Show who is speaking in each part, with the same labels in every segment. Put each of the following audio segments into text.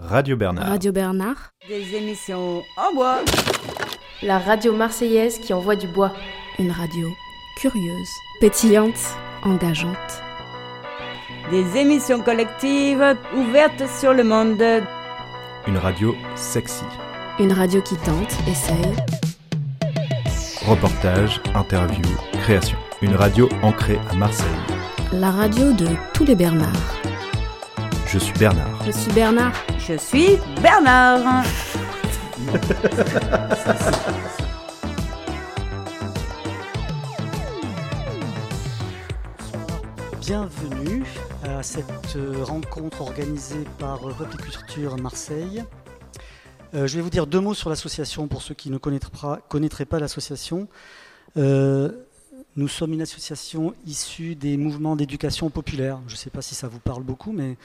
Speaker 1: Radio Bernard.
Speaker 2: Radio Bernard.
Speaker 3: Des émissions en bois.
Speaker 2: La radio marseillaise qui envoie du bois. Une radio curieuse, pétillante, engageante.
Speaker 3: Des émissions collectives ouvertes sur le monde.
Speaker 1: Une radio sexy.
Speaker 2: Une radio qui tente, essaye.
Speaker 1: Reportage, interview, création. Une radio ancrée à Marseille.
Speaker 2: La radio de tous les Bernards.
Speaker 1: Je suis Bernard.
Speaker 2: Je suis Bernard.
Speaker 3: Je suis Bernard.
Speaker 4: Bienvenue à cette euh, rencontre organisée par Repliculture Marseille. Euh, je vais vous dire deux mots sur l'association pour ceux qui ne connaîtraient pas, connaîtraient pas l'association. Euh, nous sommes une association issue des mouvements d'éducation populaire. Je ne sais pas si ça vous parle beaucoup, mais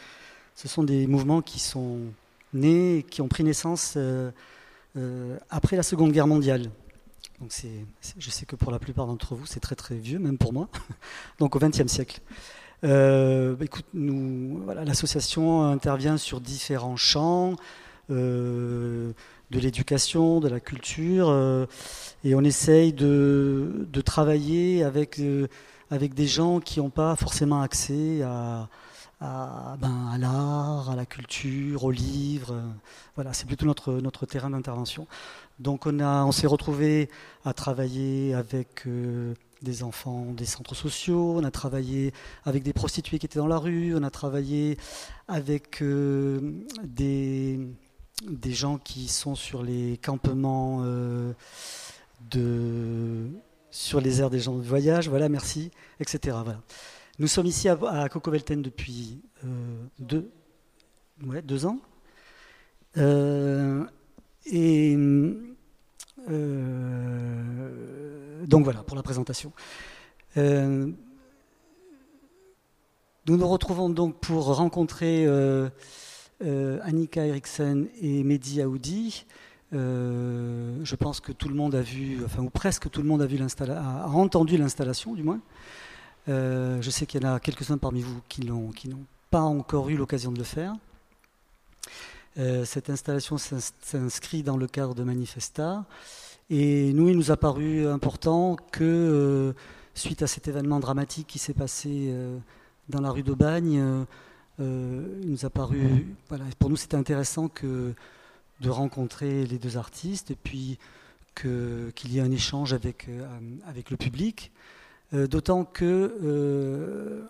Speaker 4: ce sont des mouvements qui sont nés, qui ont pris naissance euh, euh, après la Seconde Guerre mondiale. Donc je sais que pour la plupart d'entre vous, c'est très très vieux, même pour moi. Donc au XXe siècle. Euh, écoute, l'association intervient sur différents champs, de l'éducation, de la culture, et on essaye de, de travailler avec, avec des gens qui n'ont pas forcément accès à, à, ben, à l'art, à la culture, aux livres. Voilà, c'est plutôt notre, notre terrain d'intervention. Donc on, on s'est retrouvé à travailler avec euh, des enfants des centres sociaux, on a travaillé avec des prostituées qui étaient dans la rue, on a travaillé avec euh, des, des gens qui sont sur les campements euh, de, sur les aires des gens de voyage, voilà, merci, etc. Voilà. Nous sommes ici à, à Cocovelten depuis euh, deux, ouais, deux ans. Euh, et euh, donc voilà pour la présentation. Nous nous retrouvons donc pour rencontrer Annika Eriksen et Mehdi Aoudi. Je pense que tout le monde a vu, enfin ou presque tout le monde a vu a entendu l'installation du moins. Euh, je sais qu'il y en a quelques-uns parmi vous qui n'ont pas encore eu l'occasion de le faire. Euh, cette installation s'ins- s'inscrit dans le cadre de Manifesta. Et nous, il nous a paru important que, euh, suite à cet événement dramatique qui s'est passé dans la rue d'Aubagne, il nous a paru, pour nous, c'était intéressant que de rencontrer les deux artistes et puis qu'il y ait un échange avec le public. Euh, D'autant que euh,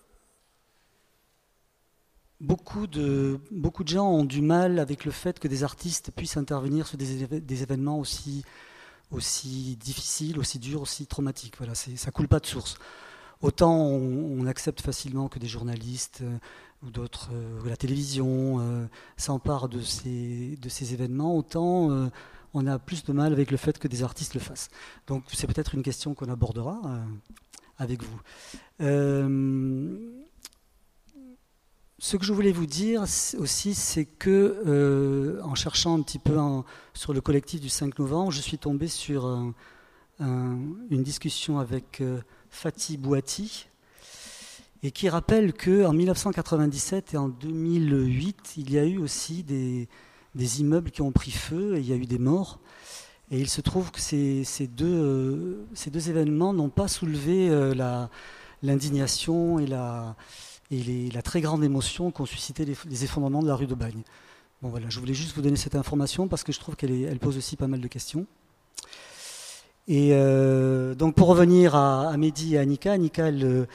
Speaker 4: beaucoup, de, gens ont du mal avec le fait que des artistes puissent intervenir sur des, événements aussi, difficiles, aussi durs, aussi traumatiques. Voilà, ça coule pas de source. Autant on, accepte facilement que des journalistes euh, ou d'autres, la télévision, s'emparent de ces, événements, autant on a plus de mal avec le fait que des artistes le fassent. Donc c'est peut-être une question qu'on abordera avec vous. Euh, ce que je voulais vous dire aussi, c'est que euh, en cherchant un petit peu sur le collectif du 5 novembre, je suis tombé sur un- un- une discussion avec euh, Fatih Bouati, et qui rappelle que en 1997 et en 2008, il y a eu aussi des immeubles qui ont pris feu et il y a eu des morts. Et il se trouve que ces, euh, deux événements n'ont pas soulevé euh, l'indignation et, la, très grande émotion qu'ont suscité les, effondrements de la rue de Bagne. Bon voilà, je voulais juste vous donner cette information parce que je trouve qu'elle pose aussi pas mal de questions. Et euh, donc pour revenir à, Mehdi et à Annika, Annika elle,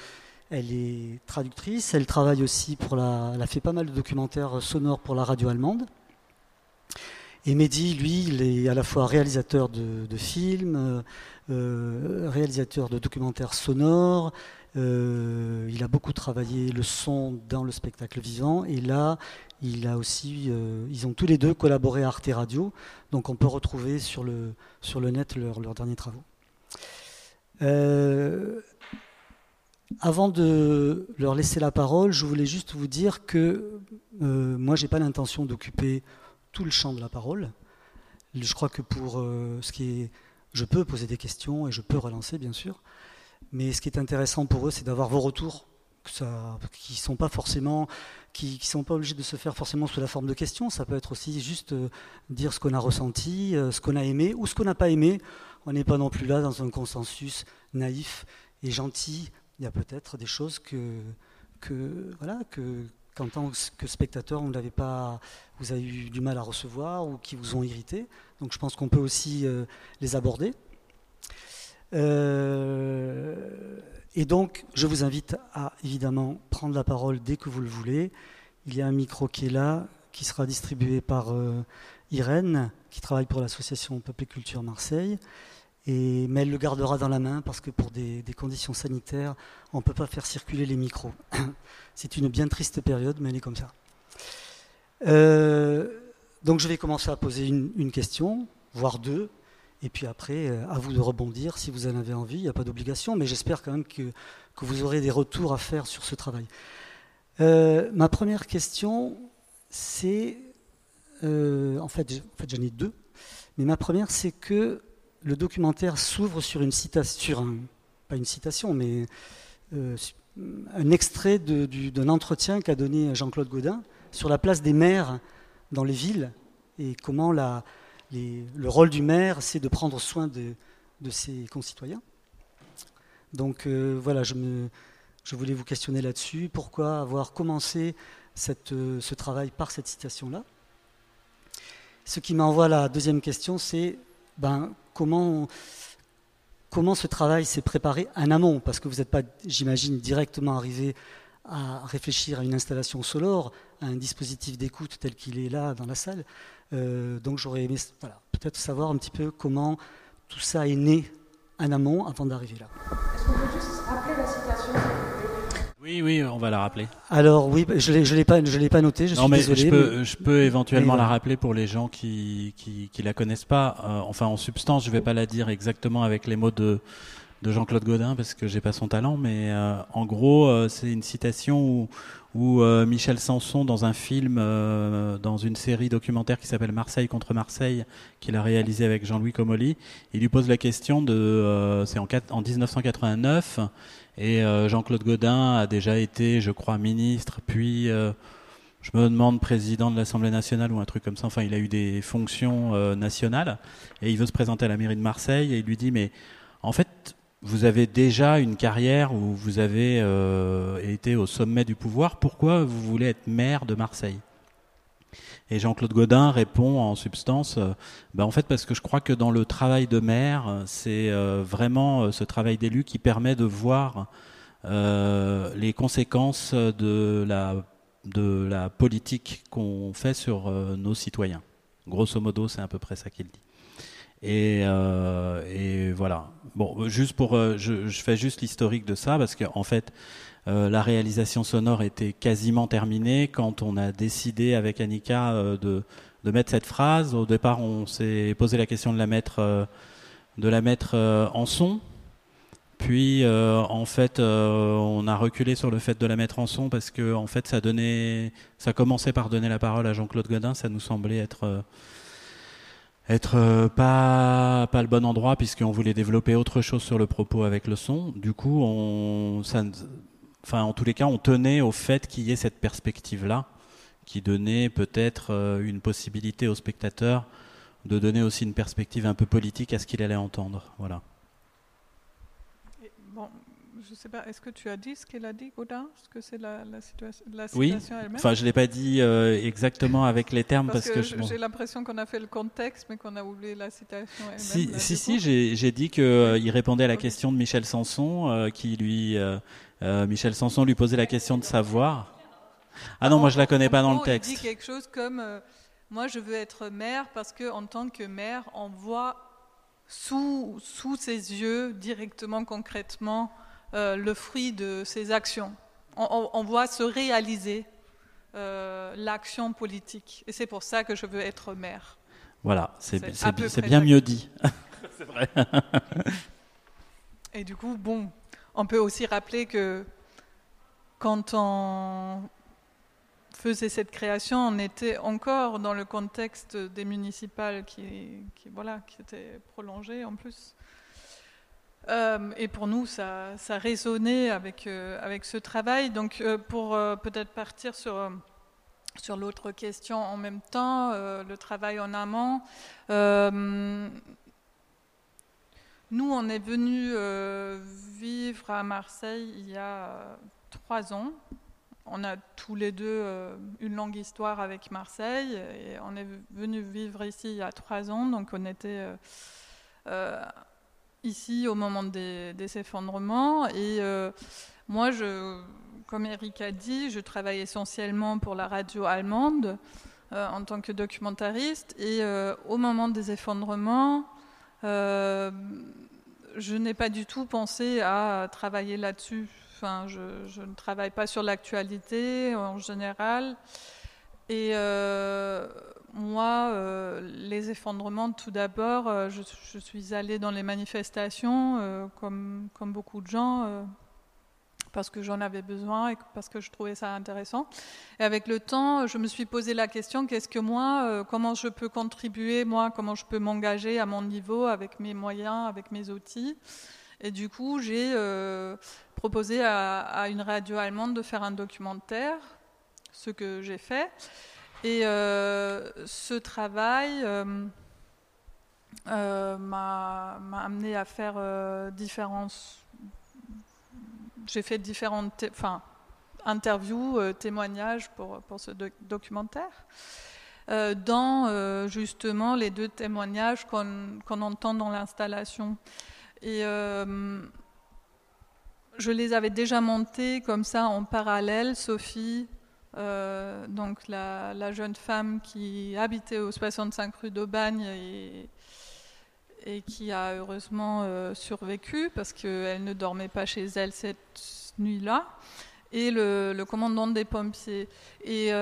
Speaker 4: elle est traductrice, elle travaille aussi pour la, elle a fait pas mal de documentaires sonores pour la radio allemande. Et Mehdi, lui, il est à la fois réalisateur de, films, euh, euh, réalisateur de documentaires sonores. euh, il a beaucoup travaillé le son dans le spectacle vivant. Et là, il a aussi, ils ont tous les deux collaboré à Arte Radio. Donc on peut retrouver sur le, sur le net leurs derniers travaux. Avant de leur laisser la parole, je voulais juste vous dire que moi, j'ai pas l'intention d'occuper tout le champ de la parole. Je crois que pour euh, ce qui est, je peux poser des questions et je peux relancer, bien sûr. Mais ce qui est intéressant pour eux, c'est d'avoir vos retours qui sont pas forcément, qui, sont pas obligés de se faire forcément sous la forme de questions. Ça peut être aussi juste euh, dire ce qu'on a ressenti, euh, ce qu'on a aimé ou ce qu'on n'a pas aimé. On n'est pas non plus là dans un consensus naïf et gentil. Il y a peut-être des choses que voilà, que qu'en tant que spectateur, pas, vous avez eu du mal à recevoir ou qui vous ont irrité. Donc je pense qu'on peut aussi euh, les aborder. Euh, et donc, je vous invite à évidemment prendre la parole dès que vous le voulez. Il y a un micro qui est là, qui sera distribué par euh, Irène, qui travaille pour l'association Peuple et Culture Marseille. Et, mais elle le gardera dans la main parce que pour des, conditions sanitaires, on ne peut pas faire circuler les micros. C'est une bien triste période, mais elle est comme ça. Euh, donc je vais commencer à poser une question, voire deux, et puis après, euh, à vous de rebondir si vous en avez envie. Il n'y a pas d'obligation, mais j'espère quand même que, que, vous aurez des retours à faire sur ce travail. Euh, ma première question, c'est. En fait, en fait j'en ai deux. Mais ma première, c'est que le documentaire s'ouvre sur une citation, sur un, pas une citation, mais un extrait d'un entretien qu'a donné Jean-Claude Godin sur la place des maires dans les villes et comment le rôle du maire, c'est de prendre soin de, ses concitoyens. Donc euh, voilà, je, voulais vous questionner là-dessus. Pourquoi avoir commencé euh, ce travail par cette citation-là? Ce qui m'envoie la deuxième question, c'est ben, comment, ce travail s'est préparé en amont? Parce que vous n'êtes pas, j'imagine, directement arrivé à réfléchir à une installation sonore, à un dispositif d'écoute tel qu'il est là dans la salle. Euh, donc j'aurais aimé peut-être savoir un petit peu comment tout ça est né en amont avant d'arriver là.
Speaker 5: Est-ce qu'on peut juste rappeler la citation
Speaker 6: oui, oui, on va la rappeler.
Speaker 4: Alors oui, je ne l'ai pas, je l'ai pas noté. Je suis
Speaker 6: mais
Speaker 4: désolé.
Speaker 6: Je peux, je peux éventuellement la rappeler pour les gens qui qui, qui la connaissent pas. Euh, enfin, en substance, je vais pas la dire exactement avec les mots de de Jean-Claude Godin parce que j'ai pas son talent, mais euh, en gros, c'est une citation où, où euh, Michel Sanson, dans un film, euh, dans une série documentaire qui s'appelle Marseille contre Marseille, qu'il a réalisé avec Jean-Louis Comolli, il lui pose la question de, euh, c'est en, en, 1989, et Jean-Claude Godin a déjà été, je crois, ministre, puis je me demande président de l'Assemblée nationale ou un truc comme ça. Enfin, il a eu des fonctions nationales, et il veut se présenter à la mairie de Marseille, et il lui dit, mais en fait, vous avez déjà une carrière où vous avez euh, été au sommet du pouvoir. Pourquoi vous voulez être maire de Marseille? Et Jean-Claude Godin répond en substance, euh, ben en fait parce que je crois que dans le travail de maire, c'est euh, vraiment ce travail d'élu qui permet de voir les conséquences de la, de la politique qu'on fait sur nos citoyens. Grosso modo, c'est à peu près ça qu'il dit. Et, euh, et, voilà. Bon, juste pour, euh, je, fais juste l'historique de ça parce qu'en en fait, euh, la réalisation sonore était quasiment terminée quand on a décidé avec Annika euh, de, de, mettre cette phrase. Au départ, on s'est posé la question de la mettre, euh, de la mettre en son. Puis, en fait, on a reculé sur le fait de la mettre en son parce que, en fait, ça donnait, ça commençait par donner la parole à Jean-Claude Godin. Ça nous semblait être être euh, pas le bon endroit puisqu'on voulait développer autre chose sur le propos avec le son. Du coup, on, ça, enfin en tous les cas, on tenait au fait qu'il y ait cette perspective-là, qui donnait peut-être euh, une possibilité au spectateur de donner aussi une perspective un peu politique à ce qu'il allait entendre. Voilà
Speaker 5: sais pas, est-ce que tu as dit ce qu'elle a dit, Godin Ce que c'est la, situation,
Speaker 6: oui.
Speaker 5: elle-même?
Speaker 6: Enfin, je ne l'ai pas dit euh, exactement avec les termes parce, que,
Speaker 5: j'ai l'impression qu'on a fait le contexte, mais qu'on a oublié la citation elle-même.
Speaker 6: Si, si, si j'ai dit qu'il euh, répondait à la question de Michel Sanson, euh, qui lui, Michel Sanson lui posait la question de savoir. Ah non, moi je la connais pas dans le texte.
Speaker 5: Il dit quelque chose comme moi je veux être maire parce que en tant que maire, on voit sous sous ses yeux directement, concrètement euh, le fruit de ses actions. On, voit se réaliser euh, l'action politique. Et c'est pour ça que je veux être maire.
Speaker 6: Voilà, c'est bien mieux dit. c'est vrai.
Speaker 5: Et du coup, bon, on peut aussi rappeler que quand on faisait cette création, on était encore dans le contexte des municipales qui, qui, voilà, qui étaient prolongées en plus. Et pour nous, ça, ça résonnait avec, avec ce travail. Donc, pour peut-être partir sur, sur l'autre question en même temps, le travail en amont, nous, on est venu vivre à Marseille il y a trois ans on a tous les deux euh, une longue histoire avec Marseille et on est venu vivre ici il y a trois ans, donc on était euh, euh, ici au moment des, effondrements. Et moi, je, comme Eric a dit, je travaille essentiellement pour la radio allemande en tant que documentariste. Et au moment des effondrements, je n'ai pas du tout pensé à travailler là-dessus. Je, ne travaille pas sur l'actualité en général. Et euh, moi, euh, les effondrements, tout d'abord, euh, je, suis allée dans les manifestations, comme, comme beaucoup de gens, parce que j'en avais besoin et parce que je trouvais ça intéressant. Et avec le temps, je me suis posé la question qu'est-ce que moi, comment je peux contribuer, moi, comment je peux m'engager à mon niveau, avec mes moyens, avec mes outils. Et du coup, j'ai euh, proposé à, une radio allemande de faire un documentaire, ce que j'ai fait. Et euh, ce travail euh, m'a amené à faire différentes. J'ai fait différentes enfin, interviews, témoignages pour, pour ce documentaire. dans justement les deux témoignages qu'on entend dans l'installation. Et euh, je les avais déjà montés comme ça en parallèle. Sophie, euh, donc la, jeune femme qui habitait au 65 rue d'Aubagne et, qui a heureusement euh, survécu parce qu'elle ne dormait pas chez elle cette nuit-là, et le, commandant des pompiers. Et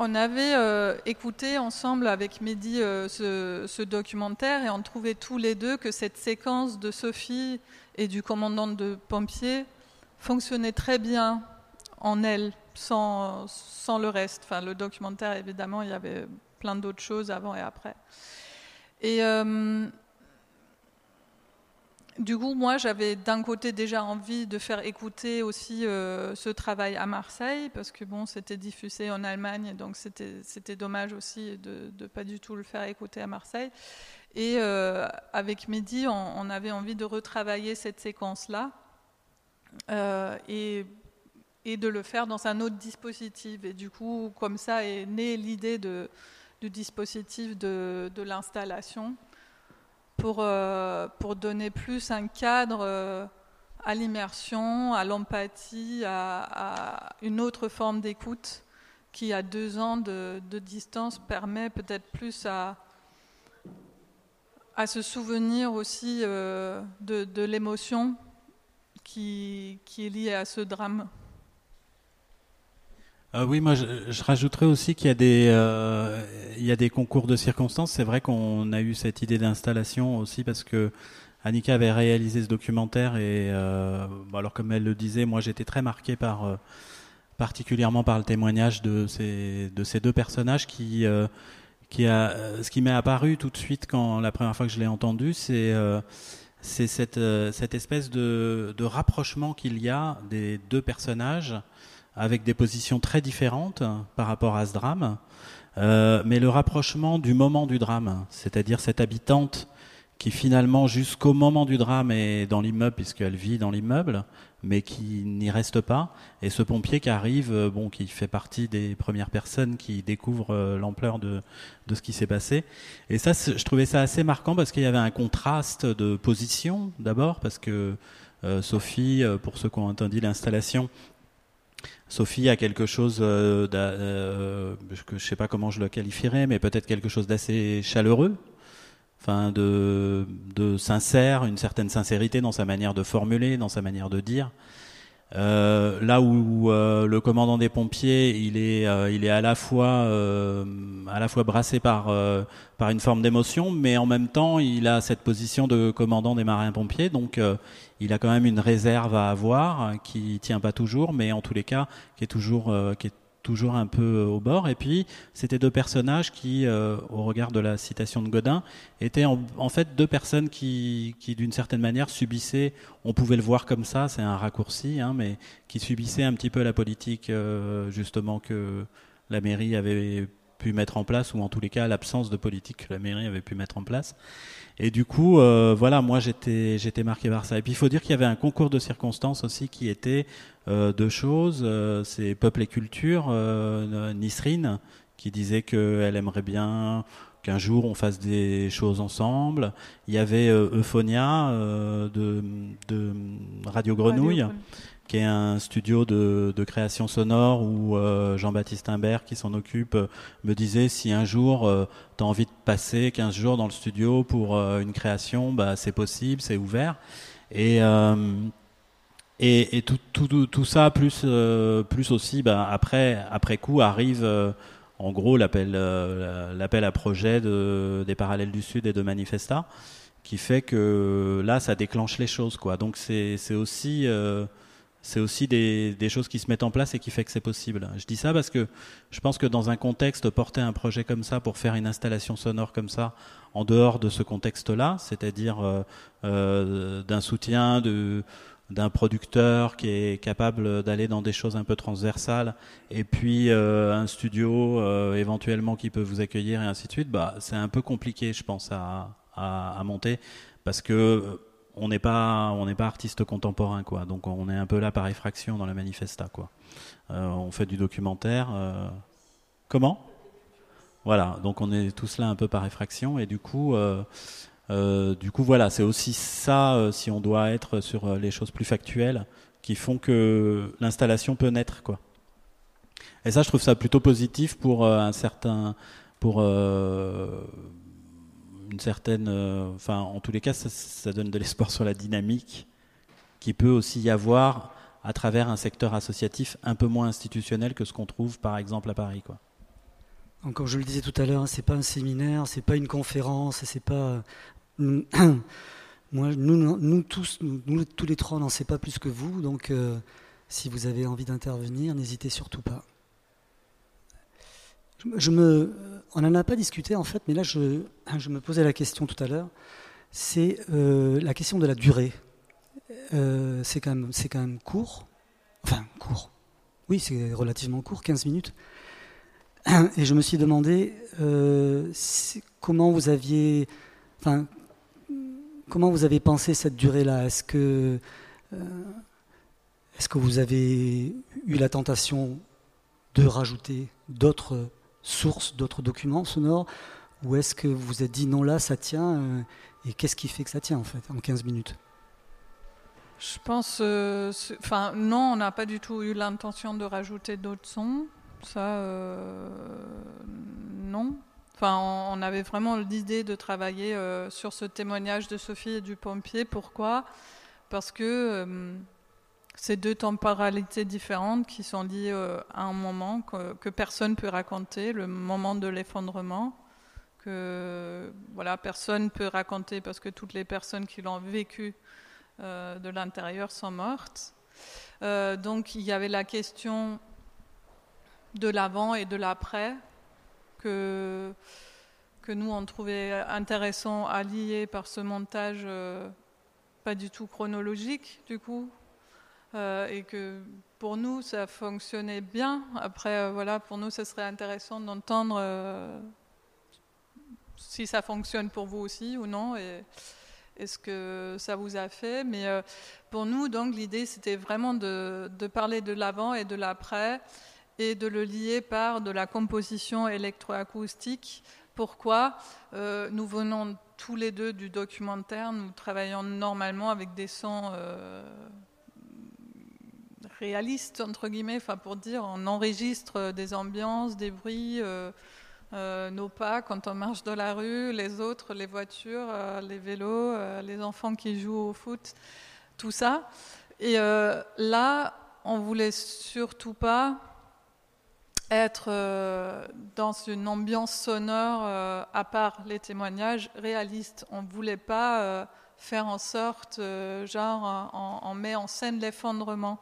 Speaker 5: on avait euh, écouté ensemble avec Mehdi euh, ce, documentaire et on trouvait tous les deux que cette séquence de Sophie et du commandant de pompiers fonctionnait très bien en elle, sans, sans le reste. Enfin, le documentaire, évidemment, il y avait plein d'autres choses avant et après. Et euh, du coup, moi, j'avais d'un côté déjà envie de faire écouter aussi euh, ce travail à Marseille, parce que bon, c'était diffusé en Allemagne, donc c'était dommage aussi de ne pas du tout le faire écouter à Marseille. Et euh, avec Mehdi, on, avait envie de retravailler cette séquence-là et, et, de le faire dans un autre dispositif. Et du coup, comme ça est née l'idée du dispositif de, de l'installation pour, euh, pour donner plus un cadre euh, à l'immersion, à l'empathie, à, une autre forme d'écoute qui, à deux ans de, distance, permet peut-être plus à, se souvenir aussi euh, de, de l'émotion qui est liée à ce drame.
Speaker 6: Euh, oui, moi je, je, rajouterais aussi qu'il y a des euh, il y a des concours de circonstances. C'est vrai qu'on a eu cette idée d'installation aussi parce que Annika avait réalisé ce documentaire et euh, alors comme elle le disait, moi j'étais très marqué par euh, particulièrement par le témoignage de ces de ces deux personnages qui qui a ce qui m'est apparu tout de suite quand la première fois que je l'ai entendu, c'est c'est cette cette espèce de de rapprochement qu'il y a des deux personnages avec des positions très différentes par rapport à ce drame, euh, mais le rapprochement du moment du drame, c'est-à-dire cette habitante qui finalement jusqu'au moment du drame est dans l'immeuble puisqu'elle vit dans l'immeuble, mais qui n'y reste pas, et ce pompier qui arrive, euh, bon, qui fait partie des premières personnes qui découvrent euh, l'ampleur de, de ce qui s'est passé. Et ça, je trouvais ça assez marquant parce qu'il y avait un contraste de position d'abord, parce que Sophie, pour ceux qui ont entendu l'installation, Sophie a quelque chose, euh, euh, je ne sais pas comment je le qualifierais, mais peut-être quelque chose d'assez chaleureux, enfin de, de sincère, une certaine sincérité dans sa manière de formuler, dans sa manière de dire. Euh, là où euh, le commandant des pompiers, il est, euh, il est à la fois, à la fois brassé par, par une forme d'émotion, mais en même temps, il a cette position de commandant des marins-pompiers, donc il a quand même une réserve à avoir qui tient pas toujours, mais en tous les cas, qui est toujours, qui toujours un peu au bord. Et puis, c'était deux personnages qui, au regard de la citation de Godin, étaient en, fait deux personnes qui, d'une certaine manière, subissaient, on pouvait le voir comme ça, c'est un raccourci, hein, mais qui subissaient un petit peu la politique, justement, que la mairie avait pu mettre en place, ou en tous les cas l'absence de politique que la mairie avait pu mettre en place. Et du coup, euh, voilà, moi j'étais j'étais marqué par ça. Et puis il faut dire qu'il y avait un concours de circonstances aussi qui était euh, deux choses. Euh, c'est Peuple et Culture, euh, Nisrine, qui disait qu'elle aimerait bien qu'un jour on fasse des choses ensemble. Il y avait Euphonia de, de Radio Grenouille qui est un studio de, création sonore où euh, Jean-Baptiste Imbert, qui s'en occupe, euh, me disait si un jour euh, tu as envie de passer 15 jours dans le studio pour une création, bah, c'est possible, c'est ouvert. Et, et, tout, tout, tout, ça, plus, plus aussi, bah, après, après coup, arrive en gros l'appel l'appel à projet de, des Parallèles du Sud et de Manifesta, qui fait que là, ça déclenche les choses. Quoi. Donc c'est aussi c'est aussi des, choses qui se mettent en place et qui fait que c'est possible. Je dis ça parce que je pense que dans un contexte, porter un projet comme ça pour faire une installation sonore comme ça, en dehors de ce contexte-là, c'est-à-dire euh, euh, d'un soutien d'un producteur qui est capable d'aller dans des choses un peu transversales et puis euh, un studio éventuellement qui peut vous accueillir et ainsi de suite, bah, c'est un peu compliqué, je pense, à, à monter parce que on n'est pas artiste contemporain quoi. Donc on est un peu là par effraction dans la manifesta quoi. Euh, on fait du documentaire euh, comment? Voilà. Donc on est tous là un peu par effraction et du coup euh, du coup voilà. C'est aussi ça si on doit être sur les choses plus factuelles qui font que l'installation peut naître quoi. Et ça je trouve ça plutôt positif pour un certain une certaine, euh, enfin, en tous les cas, ça, donne de l'espoir sur la dynamique qui peut aussi y avoir à travers un secteur associatif un peu moins institutionnel que ce qu'on trouve, par exemple, à Paris, quoi.
Speaker 4: Comme je le disais tout à l'heure, c'est pas un séminaire, c'est pas une conférence, c'est pas. Moi, nous, tous, nous, tous les trois, n'en sait pas plus que vous. Donc, euh, si vous avez envie d'intervenir, n'hésitez surtout pas. Je me, on n'en a pas discuté en fait, mais là je, je me posais la question tout à l'heure. C'est euh, la question de la durée. Euh, c'est quand, même, court. Enfin, court. Oui, c'est relativement court, 15 minutes. Et je me suis demandé euh, comment vous aviez. Enfin, comment vous avez pensé cette durée-là? Est-ce que vous avez eu la tentation de rajouter d'autres source d'autres documents sonores Ou est-ce que vous vous êtes dit non là ça tient euh, et qu'est-ce qui fait que ça tient en fait en 15 minutes?
Speaker 5: Je pense, euh, enfin non, on n'a pas du tout eu l'intention de rajouter d'autres sons. Ça, euh, non. Enfin, on, avait vraiment l'idée de travailler sur ce témoignage de Sophie et du pompier. Pourquoi? Parce que ces deux temporalités différentes qui sont liées euh, à un moment que, que personne peut raconter, le moment de l'effondrement, que voilà, personne peut raconter parce que toutes les personnes qui l'ont vécu euh, de l'intérieur sont mortes. Euh, donc il y avait la question de l'avant et de l'après que, que nous on trouvait intéressant à lier par ce montage pas du tout chronologique du coup et que pour nous, ça fonctionnait bien. Après, euh, voilà, pour nous, ce serait intéressant d'entendre euh, si ça fonctionne pour vous aussi ou non. Et, est-ce que ça vous a fait Mais pour nous, donc, l'idée, c'était vraiment de, parler de l'avant et de l'après et de le lier par de la composition électroacoustique. Pourquoi? Nous venons tous les deux du documentaire, nous travaillons normalement avec des sons réaliste, entre guillemets, pour dire, on enregistre des ambiances, des bruits, euh, euh, nos pas quand on marche dans la rue, les autres, les voitures, euh, les vélos, les enfants qui jouent au foot, tout ça. Et là, on voulait surtout pas être dans une ambiance sonore, à part les témoignages, réalistes. On ne voulait pas faire en sorte, genre, on met en scène l'effondrement.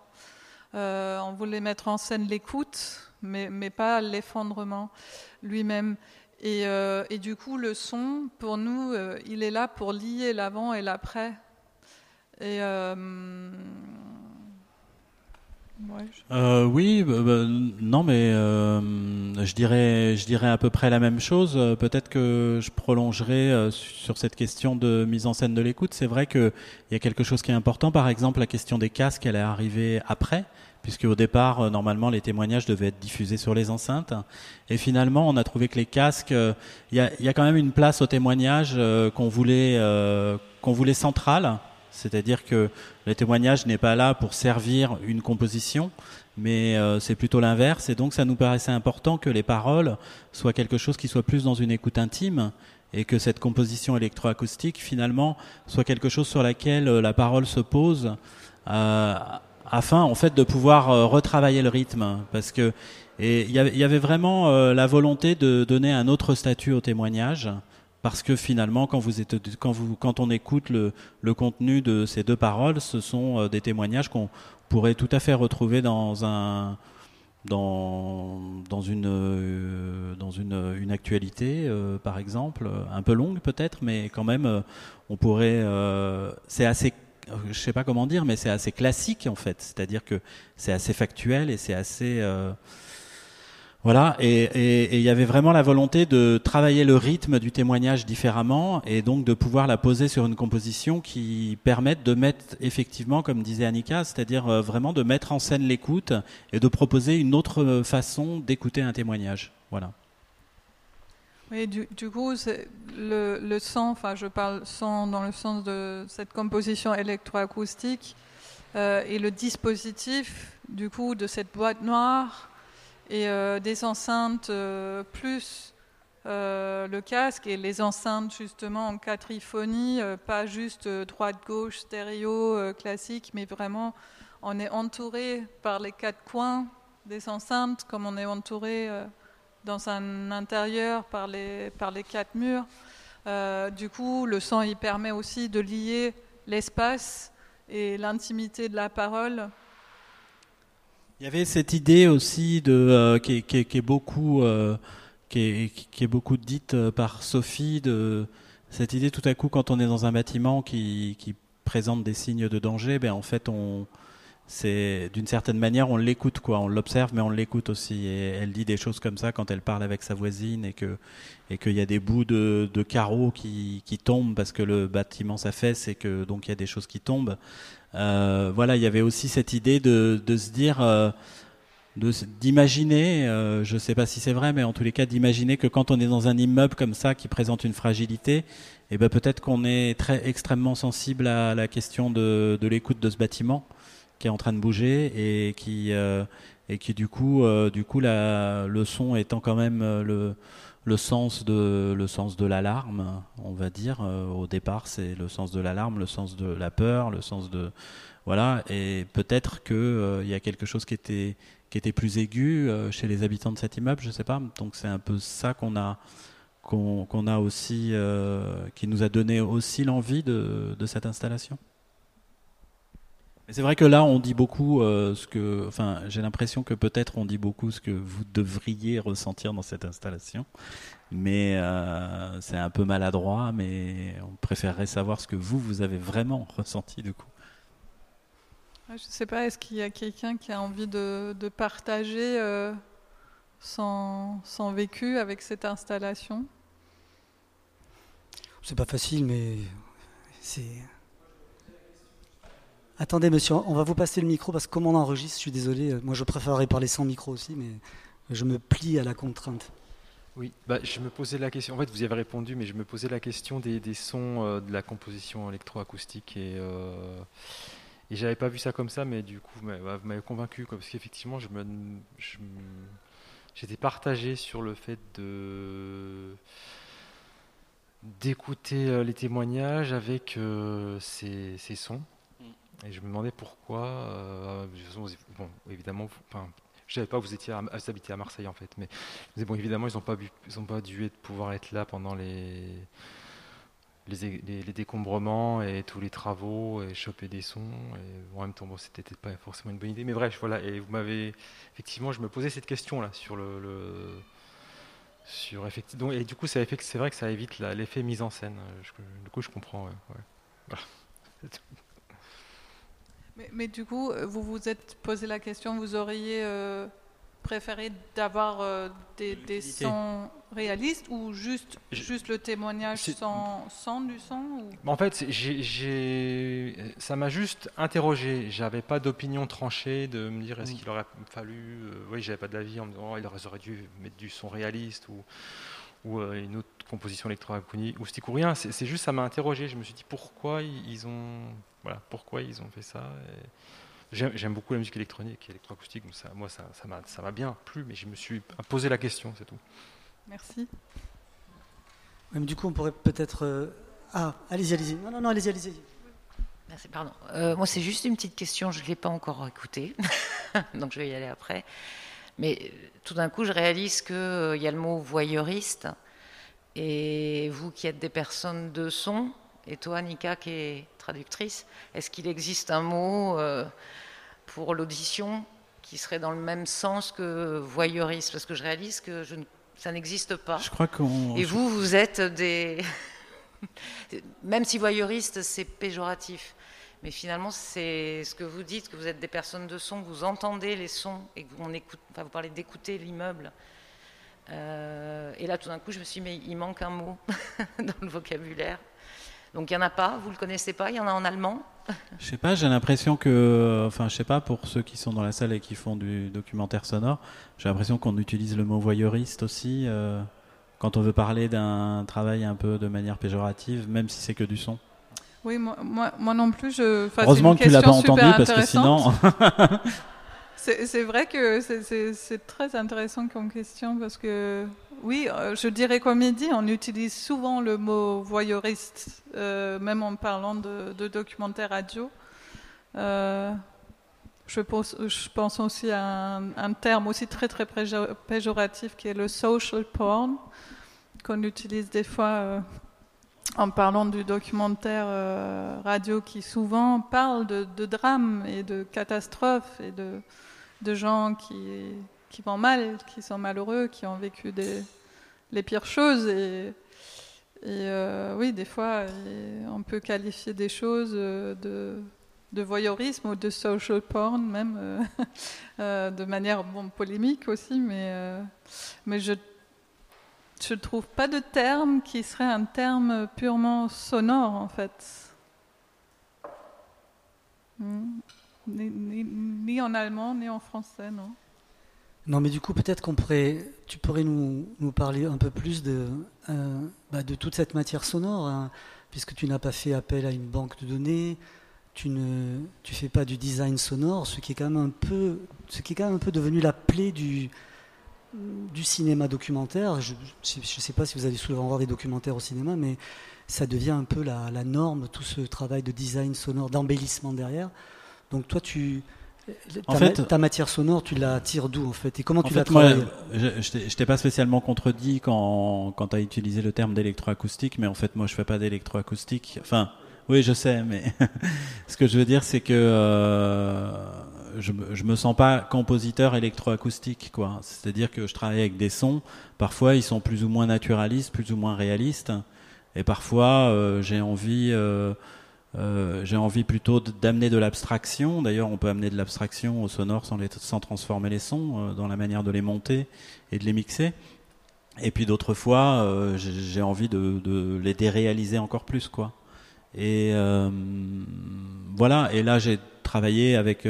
Speaker 5: Euh, on voulait mettre en scène l'écoute mais, pas l'effondrement lui-même. Et, euh, et, du coup, le son, pour nous, euh, il est là pour lier l'avant et l'après. Et euh,
Speaker 6: euh, oui, bah, bah, non, mais euh, je dirais, je dirais à peu près la même chose. Peut-être que je prolongerai euh, sur cette question de mise en scène de l'écoute. C'est vrai qu'il y a quelque chose qui est important. Par exemple, la question des casques, elle est arrivée après, puisque au départ, normalement, les témoignages devaient être diffusés sur les enceintes. Et finalement, on a trouvé que les casques, il y a, y, a, quand même une place au témoignage qu'on voulait, qu'on voulait centrale c'est-à-dire que le témoignage n'est pas là pour servir une composition, mais euh, c'est plutôt l'inverse. Et donc ça nous paraissait important que les paroles soient quelque chose qui soit plus dans une écoute intime et que cette composition électroacoustique finalement soit quelque chose sur laquelle euh, la parole se pose euh, afin en fait de pouvoir retravailler le rythme parce que il y, avait vraiment la volonté de donner un autre statut au témoignage parce que finalement, quand, vous êtes, quand, vous, quand on écoute le, contenu de ces deux paroles, ce sont euh, des témoignages qu'on pourrait tout à fait retrouver dans un dans une euh, dans une, une actualité, euh, par exemple, un peu longue peut-être, mais quand même, on pourrait. c'est assez je sais pas comment dire, mais c'est assez classique en fait. C'est-à-dire que c'est assez factuel et c'est assez voilà, et il y avait vraiment la volonté de travailler le rythme du témoignage différemment et donc de pouvoir la poser sur une composition qui permette de mettre effectivement, comme disait Annika, c'est-à-dire euh, vraiment de mettre en scène l'écoute et de proposer une autre façon d'écouter un témoignage. Voilà.
Speaker 5: Oui, du, coup, le, le son, enfin je parle son dans le sens de cette composition électroacoustique euh, et le dispositif du coup de cette boîte noire et euh, des enceintes euh, plus euh, le casque et les enceintes justement en quadriphonie, pas juste droite-gauche, stéréo classique, mais vraiment on est entouré par les quatre coins des enceintes comme on est entouré dans un intérieur par les, par les quatre murs. du coup, le son il permet aussi de lier l'espace et l'intimité de la parole
Speaker 6: il y avait cette idée aussi de euh, qui, est beaucoup euh, qui, est, beaucoup dite euh, par Sophie de cette idée tout à coup quand on est dans un bâtiment qui, qui présente des signes de danger, ben en fait on c'est d'une certaine manière on l'écoute quoi, on l'observe mais on l'écoute aussi et elle dit des choses comme ça quand elle parle avec sa voisine et que et qu'il y a des bouts de, de carreaux qui, qui tombent parce que le bâtiment s'affaisse et que donc il y a des choses qui tombent. Euh, voilà, il y avait aussi cette idée de, se dire, euh, d'imaginer, euh, je ne sais pas si c'est vrai, mais en tous les cas d'imaginer que quand on est dans un immeuble comme ça qui présente une fragilité, eh ben peut-être qu'on est très extrêmement sensible à la question de, l'écoute de ce bâtiment qui est en train de bouger et qui et qui du coup du coup le son étant quand même le le sens de le sens de l'alarme, on va dire. Euh, au départ, c'est le sens de l'alarme, le sens de la peur, le sens de voilà. Et peut-être que euh, y a quelque chose qui était qui était plus aigu euh, chez les habitants de cet immeuble, je sais pas. Donc c'est un peu ça qu'on a qu'on a aussi qui nous a donné aussi l'envie de, de cette installation. C'est vrai que là, on dit beaucoup ce que, enfin, j'ai l'impression que peut-être on dit beaucoup ce que vous devriez ressentir dans cette installation, mais euh, c'est un peu maladroit. Mais on préférerait savoir ce que vous, vous avez vraiment ressenti du coup.
Speaker 5: Je ne sais pas, est-ce qu'il y a quelqu'un qui a envie de, partager euh, son, son, vécu avec cette installation?
Speaker 4: C'est pas facile, mais c'est Attendez, monsieur, on va vous passer le micro parce que comme on enregistre, je suis désolé, euh, moi je préférerais parler sans micro aussi, mais je me plie à la contrainte.
Speaker 7: Oui, bah, je me posais la question, en fait vous y avez répondu, mais je me posais la question des, sons euh, de la composition électroacoustique et, euh, et j'avais pas vu ça comme ça, mais du coup vous m'avez convaincu, parce qu'effectivement je me, j'étais partagé sur le fait de d'écouter les témoignages avec ces sons. Et je me demandais pourquoi. Euh, bon, évidemment, enfin, je savais pas que vous étiez à, à Marseille en fait, mais, bon, évidemment, ils n'ont pas, pas dû être, pouvoir être là pendant les les, décombrements et tous les travaux et choper des sons. Et en même temps, bon, c'était pas forcément une bonne idée. Mais bref, voilà. Et vous m'avez effectivement, je me posais cette question là sur le, sur effectivement. Et du coup, c'est vrai que ça évite l'effet mise en scène. du coup, je comprends.
Speaker 5: Mais, du coup, vous vous êtes posé la question, vous auriez euh, préféré d'avoir euh, des, sons réalistes ou juste, juste le témoignage sans, sans, du son
Speaker 7: En fait, ça m'a juste interrogé. J'avais pas d'opinion tranchée de me dire est-ce mm. qu'il aurait fallu. Euh, oui, j'avais pas d'avis en me disant oh, il aurait dû mettre du son réaliste ou, ou euh, une autre composition électroacoustique ou rien. C'est juste ça m'a interrogé. Je me suis dit pourquoi ils ont, voilà, pourquoi ils ont fait ça. J'aime beaucoup la musique électronique et électroacoustique, ça, moi ça m'a ça bien plu, mais je me suis posé la question, c'est tout.
Speaker 5: Merci.
Speaker 4: Même du coup, on pourrait peut-être. Euh, ah, allez-y, allez-y. Non, non, non, allez-y, allez-y.
Speaker 8: Merci, pardon. Euh, moi, c'est juste une petite question, je ne l'ai pas encore écoutée, donc je vais y aller après. Mais euh, tout d'un coup, je réalise qu'il y a le mot voyeuriste, et vous qui êtes des personnes de son, et toi, Nika, qui est traductrice, est-ce qu'il existe un mot pour l'audition qui serait dans le même sens que voyeuriste? Parce que je réalise que je ça n'existe pas.
Speaker 6: Je crois qu'on.
Speaker 8: Et vous, vous êtes des. même si voyeuriste, c'est péjoratif. Mais finalement, c'est ce que vous dites, que vous êtes des personnes de son, que vous entendez les sons et que vous, écoute, enfin, vous parlez d'écouter l'immeuble. Euh, et là, tout d'un coup, je me suis dit, mais il manque un mot dans le vocabulaire. Donc il n'y en a pas, vous ne le connaissez pas, il y en a en allemand?
Speaker 6: Je sais pas, j'ai l'impression que, enfin je sais pas, pour ceux qui sont dans la salle et qui font du documentaire sonore, j'ai l'impression qu'on utilise le mot voyeuriste aussi euh, quand on veut parler d'un travail un peu de manière péjorative, même si c'est que du son.
Speaker 5: Oui, moi, moi, non plus. Je,
Speaker 6: Heureusement que tu l'as pas entendu parce que sinon.
Speaker 5: c'est vrai que c'est très intéressant comme question parce que oui, euh, je dirais dit, on utilise souvent le mot voyeuriste, euh, même en parlant de, de documentaire radio. Euh, je, pense, je pense aussi à un, terme aussi très très péjoratif qui est le social porn, qu'on utilise des fois en parlant du documentaire radio qui souvent parle de, drames et de catastrophes et de, gens qui qui vont mal, qui sont malheureux, qui ont vécu les pires choses. Et, euh, oui, des fois, on peut qualifier des choses euh, de, de voyeurisme ou de social porn, même euh, de manière polémique aussi, mais, mais je ne trouve pas de terme qui serait un terme purement sonore, en fait. Hmm. ni en allemand, ni en français, non.
Speaker 4: Non, mais du coup, peut-être qu'on pourrait, tu pourrais nous, nous, parler un peu plus de, euh, bah, de toute cette matière sonore, hein, puisque tu n'as pas fait appel à une banque de données, tu ne tu fais pas du design sonore, ce qui est quand même un peu, ce qui est quand même un peu devenu la plaie du, du cinéma documentaire. Je ne sais pas si vous allez souvent voir des documentaires au cinéma, mais ça devient un peu la, la norme, tout ce travail de design sonore, d'embellissement derrière. Donc toi, tu, en ta, fait, ta matière sonore, tu la tires d'où en fait? Et comment tu la travailles?
Speaker 6: Je, je t'ai pas spécialement contredit quand, quand tu as utilisé le terme d'électroacoustique, mais en fait, moi, je fais pas d'électroacoustique. Enfin, oui, je sais, mais ce que je veux dire, c'est que euh, je, je me sens pas compositeur électroacoustique, quoi. C'est-à-dire que je travaille avec des sons. Parfois, ils sont plus ou moins naturalistes, plus ou moins réalistes, et parfois, euh, j'ai envie. Euh, euh, j'ai envie plutôt d'amener de l'abstraction. D'ailleurs, on peut amener de l'abstraction au sonore sans, sans transformer les sons, dans la manière de les monter et de les mixer. Et puis d'autres fois, j'ai envie de, de, les déréaliser encore plus, quoi. Et voilà. Et là, j'ai travaillé avec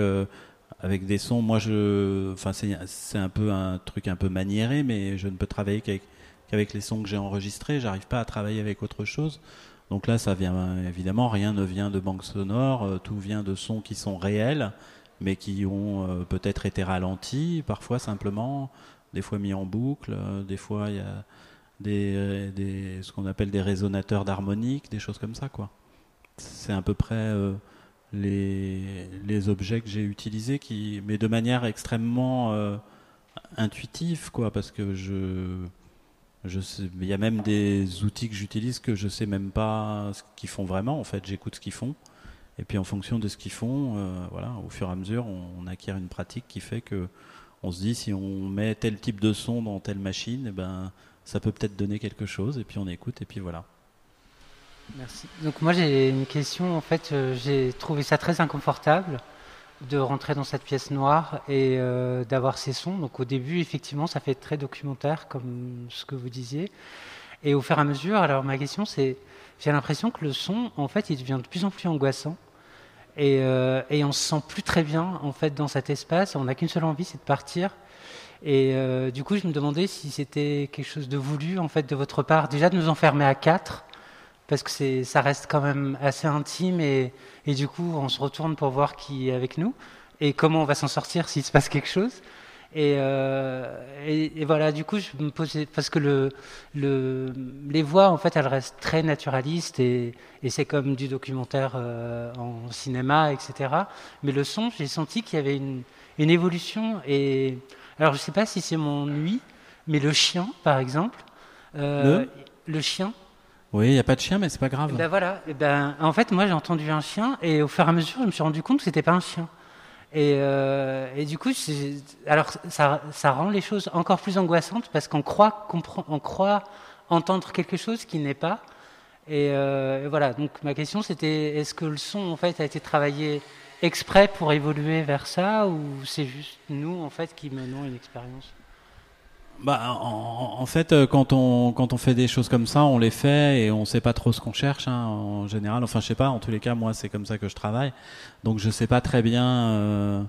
Speaker 6: avec des sons. Moi, je, enfin, c'est un peu un truc un peu maniéré, mais je ne peux travailler qu'avec les sons que j'ai enregistrés. J'arrive pas à travailler avec autre chose. Donc là, ça vient évidemment, rien ne vient de banque sonore, euh, tout vient de sons qui sont réels, mais qui ont euh, peut-être été ralentis, parfois simplement, des fois mis en boucle, euh, des fois il y a des, ce qu'on appelle des résonateurs d'harmonique, des choses comme ça, quoi. C'est à peu près les, objets que j'ai utilisés, qui, mais de manière extrêmement intuitive, quoi, parce que je Je il y a même des outils que j'utilise que je sais même pas ce qu'ils font vraiment. En fait, j'écoute ce qu'ils font. Et puis en fonction de ce qu'ils font, euh, voilà, au fur et à mesure, on, acquiert une pratique qui fait que on se dit si on met tel type de son dans telle machine, eh ben ça peut peut-être donner quelque chose. Et puis on écoute et puis voilà.
Speaker 9: Merci. Donc moi j'ai une question. En fait, euh, j'ai trouvé ça très inconfortable de rentrer dans cette pièce noire et euh, d'avoir ces sons. Donc au début, effectivement, ça fait très documentaire, comme ce que vous disiez. Et au fur et à mesure, alors ma question, c'est, j'ai l'impression que le son, en fait, il devient de plus en plus angoissant. Et, euh, et on se sent plus très bien, en fait, dans cet espace. On n'a qu'une seule envie, c'est de partir. Et euh, du coup, je me demandais si c'était quelque chose de voulu, en fait, de votre part, déjà de nous enfermer à quatre, parce que ça reste quand même assez intime et, et, du coup on se retourne pour voir qui est avec nous et comment on va s'en sortir s'il se passe quelque chose. Et, euh, et, et, voilà, du coup je me posais parce que le, le, les voix en fait elles restent très naturalistes et, c'est comme du documentaire euh, en cinéma, etc. Mais le son, j'ai senti qu'il y avait une, une évolution et alors je sais pas si c'est mon nuit, mais le chien par exemple, euh, le, le chien
Speaker 6: oui, il n'y a pas de chien, mais c'est pas grave.
Speaker 9: Ben voilà. Et ben, en fait, moi, j'ai entendu un chien, et au fur et à mesure, je me suis rendu compte que c'était pas un chien. Et, euh, et du coup, alors ça, ça, rend les choses encore plus angoissantes parce qu'on croit, on croit entendre quelque chose qui n'est pas. Et, euh, et, voilà. Donc ma question, c'était est-ce que le son, en fait, a été travaillé exprès pour évoluer vers ça, ou c'est juste nous, en fait, qui menons une expérience?
Speaker 6: Bah, en, en, fait, euh, quand on, quand on fait des choses comme ça, on les fait et on sait pas trop ce qu'on cherche hein, en général. Enfin, je sais pas. En tous les cas, moi, c'est comme ça que je travaille. Donc, je sais pas très bien. Euh,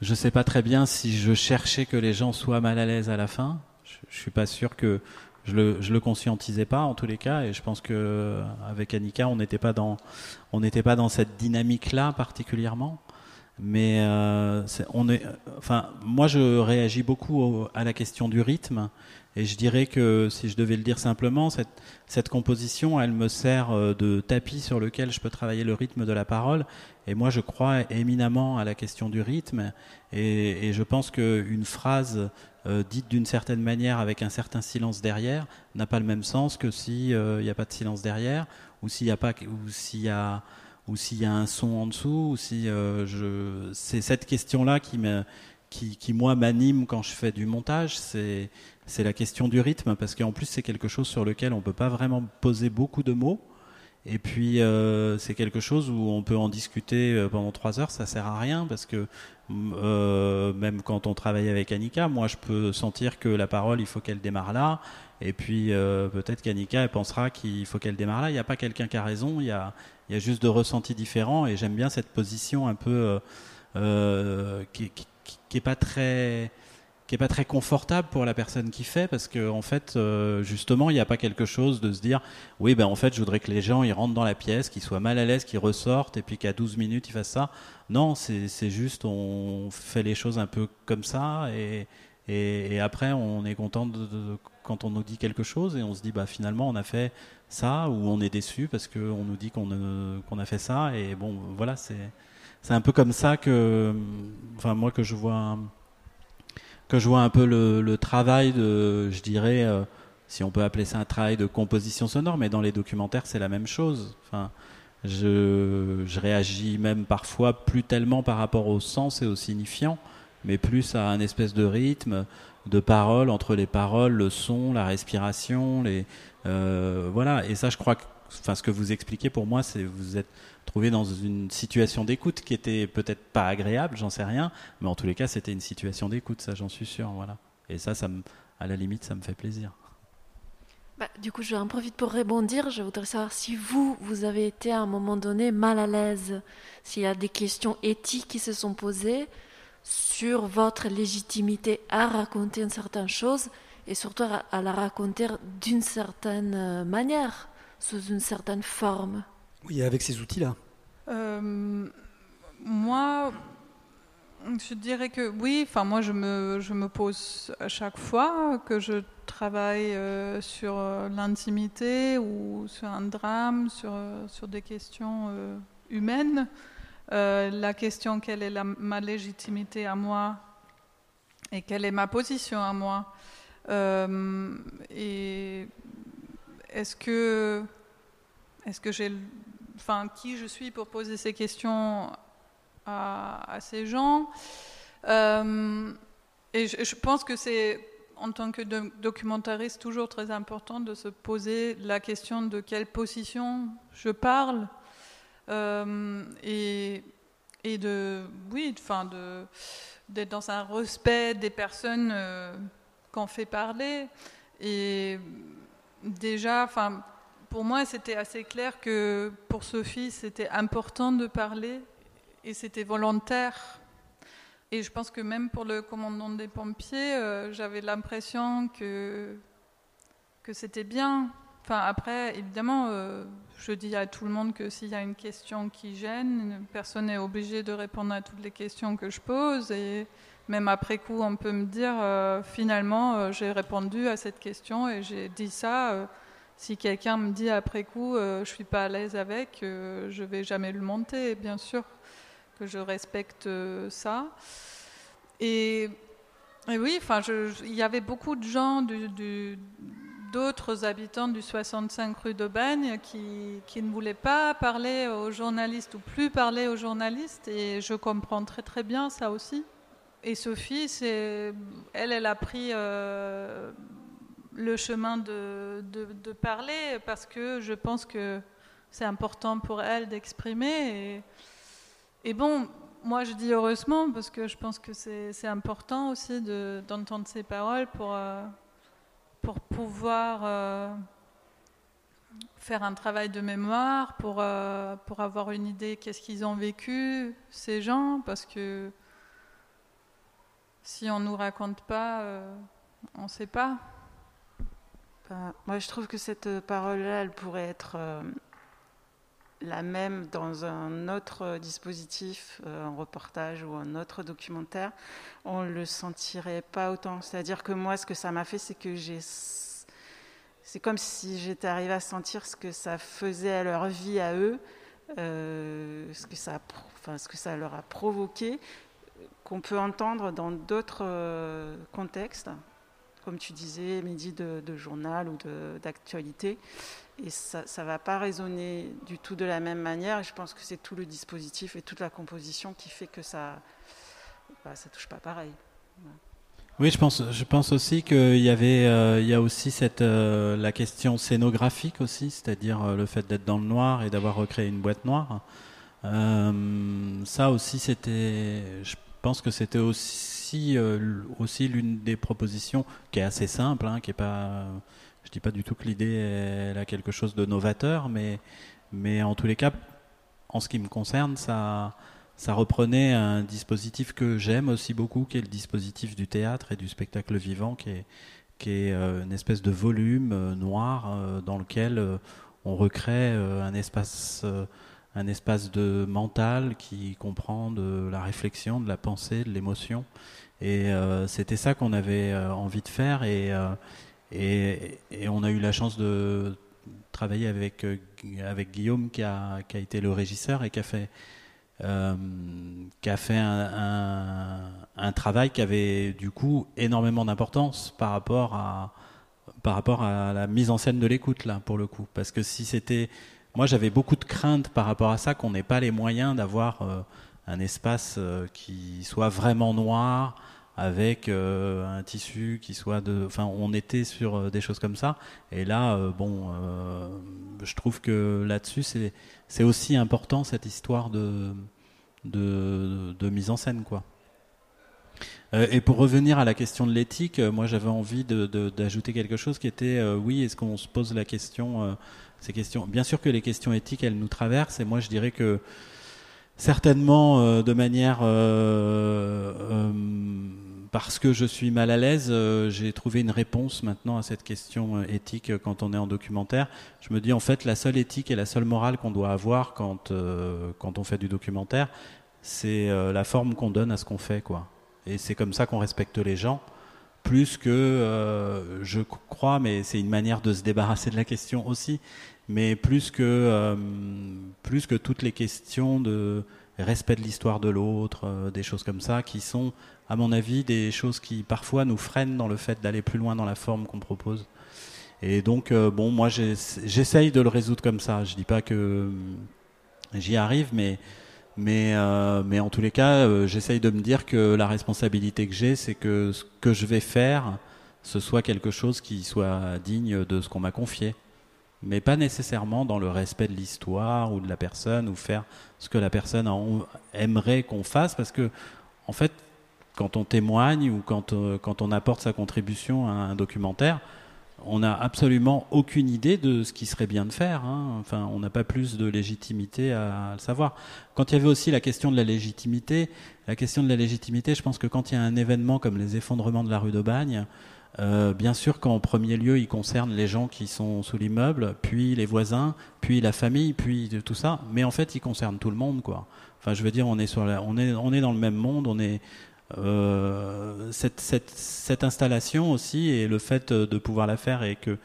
Speaker 6: je sais pas très bien si je cherchais que les gens soient mal à l'aise à la fin. Je, je suis pas sûr que je le, je le conscientisais pas en tous les cas. Et je pense que avec Annika, on n'était pas dans, on n'était pas dans cette dynamique-là particulièrement. Mais euh, on est, enfin, moi je réagis beaucoup à la question du rythme et je dirais que si je devais le dire simplement, cette, cette composition, elle me sert euh, de tapis sur lequel je peux travailler le rythme de la parole. Et moi je crois éminemment à la question du rythme et, et je pense qu'une phrase euh, dite d'une certaine manière avec un certain silence derrière n'a pas le même sens que s'il euh, n'y a pas de silence derrière ou s'il n'y a pas ou s'il y a ou s'il y a un son en dessous, ou si euh, je, c'est cette question-là qui qui, qui moi m'anime quand je fais du montage, c'est, la question du rythme, parce qu'en plus c'est quelque chose sur lequel on peut pas vraiment poser beaucoup de mots. Et puis euh, c'est quelque chose où on peut en discuter euh, pendant trois heures, ça sert à rien parce que euh, même quand on travaille avec Annika, moi je peux sentir que la parole il faut qu'elle démarre là, et puis euh, peut-être qu'Annika elle pensera qu'il faut qu'elle démarre là. Il n'y a pas quelqu'un qui a raison, il y a, il juste de ressentis différents. Et j'aime bien cette position un peu euh, qui, qui, qui, est pas très qui est pas très confortable pour la personne qui fait parce que en fait euh, justement il n'y a pas quelque chose de se dire oui ben en fait je voudrais que les gens ils rentrent dans la pièce qu'ils soient mal à l'aise qu'ils ressortent et puis qu'à 12 minutes ils fassent ça. Non c'est juste on fait les choses un peu comme ça et, et, après on est content quand on nous dit quelque chose et on se dit bah finalement on a fait ça ou on est déçu parce qu'on nous dit qu'on qu'on a fait ça et bon voilà c'est c'est un peu comme ça que enfin moi que je vois que je vois un peu le, travail de je dirais euh, si on peut appeler ça un travail de composition sonore mais dans les documentaires c'est la même chose. Enfin je, je réagis même parfois plus tellement par rapport au sens et au signifiant mais plus à un espèce de rythme de paroles entre les paroles le son la respiration les euh, voilà, et ça, je crois que enfin, ce que vous expliquez pour moi, c'est vous êtes trouvé dans une situation d'écoute qui était peut-être pas agréable, j'en sais rien, mais en tous les cas, c'était une situation d'écoute, ça, j'en suis sûr. Voilà. Et ça, ça à la limite, ça me fait plaisir.
Speaker 2: Bah, du coup, je en profite pour rebondir. Je voudrais savoir si vous, vous avez été à un moment donné mal à l'aise, s'il y a des questions éthiques qui se sont posées sur votre légitimité à raconter une certaine chose et surtout à, la raconter d'une certaine euh, manière, sous une certaine forme.
Speaker 4: Oui, avec ces outils-là.
Speaker 5: Euh, moi, je dirais que oui, enfin moi je me, je me pose à chaque fois que je travaille euh, sur l'intimité ou sur un drame, sur, sur des questions euh, humaines, euh, la question quelle est la, ma légitimité à moi et quelle est ma position à moi et est-ce que, est-ce que j'ai, enfin, qui je suis pour poser ces questions à, ces gens. Et je pense que c'est en tant que documentariste toujours très important de se poser la question de quelle position je parle. Euh, et, de oui enfin d'être dans un respect des personnes euh, qu'on fait parler. Et déjà enfin pour moi c'était assez clair que pour Sophie c'était important de parler et c'était volontaire et je pense que même pour le commandant des pompiers, euh, j'avais l'impression que, que c'était bien. Enfin, après, évidemment, euh, je dis à tout le monde que s'il y a une question qui gêne, personne n'est obligé de répondre à toutes les questions que je pose. Et même après coup, on peut me dire, euh, finalement, j'ai répondu à cette question et j'ai dit ça. Si quelqu'un me dit après coup, je suis pas à l'aise avec, je vais jamais le monter, bien sûr que je respecte euh, ça. Et, oui, enfin, il y avait beaucoup de gens d'autres habitants du 65 rue de Bagne qui, qui, ne voulaient pas parler aux journalistes ou plus parler aux journalistes et je comprends très très bien ça aussi. Et Sophie, elle, elle a pris euh, le chemin de, de, parler parce que je pense que c'est important pour elle d'exprimer. Et, et bon, moi je dis heureusement parce que je pense que c'est important aussi d'entendre ces paroles pour, euh, pour pouvoir euh, faire un travail de mémoire, pour, euh, pour avoir une idée qu'est-ce qu'ils ont vécu, ces gens, parce que si on ne nous raconte pas, on ne sait pas.
Speaker 10: Moi je trouve que cette parole-là, elle pourrait être la même dans un autre dispositif, euh, un reportage ou un autre documentaire, on ne le sentirait pas autant. C'est-à-dire que moi, ce que ça m'a fait, c'est que j'ai. C'est comme si j'étais arrivée à sentir ce que ça faisait à leur vie à eux, euh, ce, que ça, enfin, ce que ça leur a provoqué, qu'on peut entendre dans d'autres euh, contextes, comme tu disais, midi de, journal ou d'actualité et ça ne va pas résonner du tout de la même manière. Je pense que c'est tout le dispositif et toute la composition qui fait que ça bah, ça touche pas pareil.
Speaker 6: Oui, je pense, je pense aussi qu'il y euh, y a aussi cette, euh, la question scénographique aussi, c'est-à-dire euh, le fait d'être dans le noir et d'avoir recréé une boîte noire. ça aussi, c'était, je pense que c'était aussi, aussi l'une des propositions qui est assez simple, hein, qui est pas je dis pas du tout que l'idée a quelque chose de novateur, mais, mais en tous les cas, en ce qui me concerne, ça, ça reprenait un dispositif que j'aime aussi beaucoup, qui est le dispositif du théâtre et du spectacle vivant, qui est, qui est euh, une espèce de volume euh, noir euh, dans lequel on recrée un espace, un espace de mental qui comprend de la réflexion, de la pensée, de l'émotion. Et c'était ça qu'on avait envie de faire. Et, et, on a eu la chance de travailler avec, euh, avec Guillaume qui a, qui a été le régisseur et qui a fait, euh, qui a fait un, travail qui avait du coup énormément d'importance par rapport à par rapport à la mise en scène de l'écoute là pour le coup parce que si c'était moi j'avais beaucoup de craintes par rapport à ça qu'on n'ait pas les moyens d'avoir euh, un espace qui soit vraiment noir avec euh, un tissu qui soit de. Enfin, on était sur euh, des choses comme ça. Et là, euh, bon, je trouve que là-dessus, c'est, c'est aussi important cette histoire de, de, de mise en scène, quoi. Et pour revenir à la question de l'éthique, moi j'avais envie de, d'ajouter quelque chose qui était oui, est-ce qu'on se pose la question, ces questions? Bien sûr que les questions éthiques, elles nous traversent, et moi je dirais que certainement de manière parce que je suis mal à l'aise, euh, j'ai trouvé une réponse maintenant à cette question euh, éthique euh, quand on est en documentaire. Je me dis en fait la seule éthique et la seule morale qu'on doit avoir quand, quand on fait du documentaire, c'est la forme qu'on donne à ce qu'on fait. quoi. Et c'est comme ça qu'on respecte les gens. Plus que, je crois, mais c'est une manière de se débarrasser de la question aussi, mais plus que, plus que toutes les questions de respect de l'histoire de l'autre, des choses comme ça, qui sont à mon avis, des choses qui parfois nous freinent dans le fait d'aller plus loin dans la forme qu'on propose. Et donc, euh, bon, moi, j'essaye de le résoudre comme ça. Je dis pas que euh, j'y arrive, mais, mais, euh, mais en tous les cas, j'essaye de me dire que la responsabilité que j'ai, c'est que ce que je vais faire, ce soit quelque chose qui soit digne de ce qu'on m'a confié. Mais pas nécessairement dans le respect de l'histoire ou de la personne ou faire ce que la personne aimerait qu'on fasse, parce que, en fait, quand on témoigne ou quand, euh, quand on apporte sa contribution à un documentaire, on n'a absolument aucune idée de ce qui serait bien de faire. Hein. Enfin, on n'a pas plus de légitimité à, le savoir. Quand il y avait aussi la question de la légitimité, la question de la légitimité, je pense que quand il y a un événement comme les effondrements de la rue d'Aubagne, euh, bien sûr qu'en premier lieu, il concerne les gens qui sont sous l'immeuble, puis les voisins, puis la famille, puis tout ça. Mais en fait, il concerne tout le monde, quoi. Enfin, je veux dire, on est sur on est, on est dans le même monde, on est, euh, cette, cette, cette, installation aussi et le fait de pouvoir la faire et que,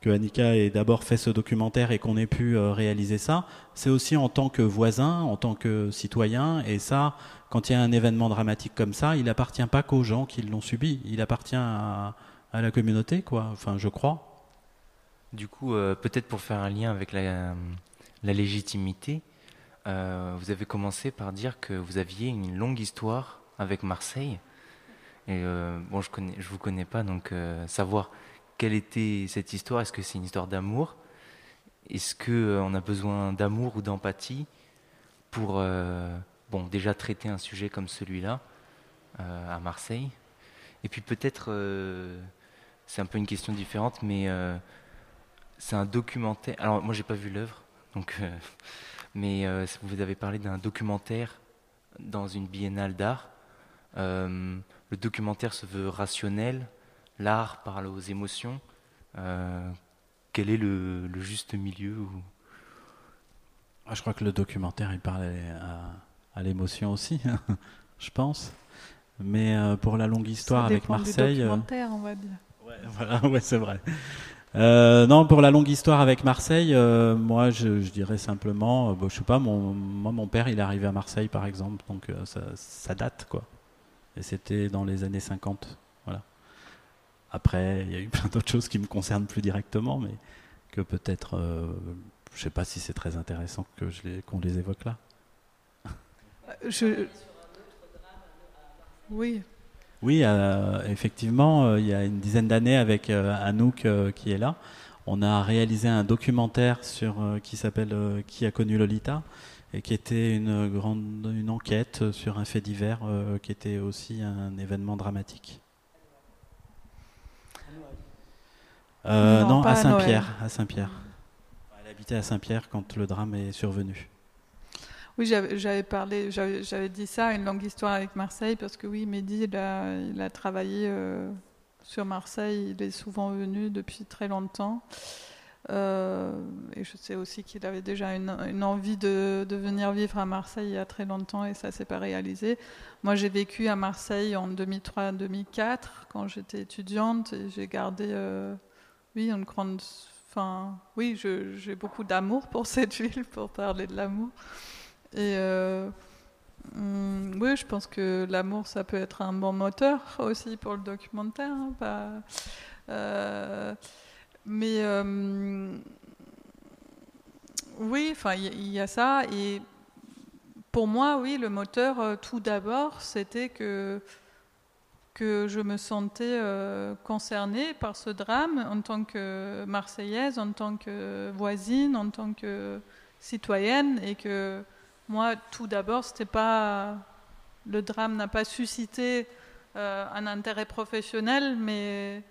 Speaker 6: que Annika ait d'abord fait ce documentaire et qu'on ait pu euh, réaliser ça, c'est aussi en tant que voisin, en tant que citoyen. Et ça, quand il y a un événement dramatique comme ça, il appartient pas qu'aux gens qui l'ont subi, il appartient à, la communauté, quoi. Enfin, je crois.
Speaker 11: Du coup, euh, peut-être pour faire un lien avec la, légitimité, vous avez commencé par dire que vous aviez une longue histoire avec Marseille. Et euh, bon, je ne vous connais pas, donc euh, savoir quelle était cette histoire, est-ce que c'est une histoire d'amour? Est-ce qu'on euh, on a besoin d'amour ou d'empathie pour bon, déjà traiter un sujet comme celui-là à Marseille Et puis peut-être, c'est un peu une question différente, mais c'est un documentaire. Alors moi, j'ai pas vu l'œuvre, donc, mais vous avez parlé d'un documentaire dans une biennale d'art. Euh, le documentaire se veut rationnel, l'art parle aux émotions. Euh, quel est le, juste milieu
Speaker 6: ah, Je crois que le documentaire, il parle à, l'émotion aussi, je pense. Mais euh, pour la longue histoire avec Marseille. Du
Speaker 5: documentaire, on va dire.
Speaker 6: Ouais, voilà, ouais, c'est vrai. non, pour la longue histoire avec Marseille, moi, je, dirais simplement, bon, je sais pas, mon, moi, mon père, il est arrivé à Marseille, par exemple, donc ça, ça, date, quoi. Et c'était dans les années 50. Voilà. Après, il y a eu plein d'autres choses qui me concernent plus directement, mais que peut-être, euh, je ne sais pas si c'est très intéressant que je les, qu'on les évoque là.
Speaker 5: Je... Oui.
Speaker 6: Oui, euh, effectivement, euh, il y a une dizaine d'années avec Anouk qui est là, on a réalisé un documentaire sur qui s'appelle Qui a connu Lolita et qui était une grande une enquête sur un fait divers euh, qui était aussi un événement dramatique. Euh, non, à Saint-Pierre, à Saint-Pierre. Elle habitait à Saint-Pierre quand le drame est survenu.
Speaker 5: Oui, j'avais parlé, j'avais dit ça, une longue histoire avec Marseille, parce que oui, Mehdi, il a, il a travaillé euh, sur Marseille, il est souvent venu depuis très longtemps. Euh, et je sais aussi qu'il avait déjà une, envie de, venir vivre à Marseille il y a très longtemps et ça s'est pas réalisé. Moi, j'ai vécu à Marseille en 2003-2004 quand j'étais étudiante et j'ai gardé, euh, oui, une grande, enfin, oui, j'ai beaucoup d'amour pour cette ville, pour parler de l'amour. Et euh, hmm, oui, je pense que l'amour, ça peut être un bon moteur aussi pour le documentaire. Hein, pas, mais euh, oui, enfin, il y, a ça. Et pour moi, oui, le moteur, euh, tout d'abord, c'était que que je me sentais euh, concernée par ce drame en tant que Marseillaise, en tant que voisine, en tant que citoyenne, et que moi, tout d'abord, c'était pas le drame n'a pas suscité un intérêt professionnel, mais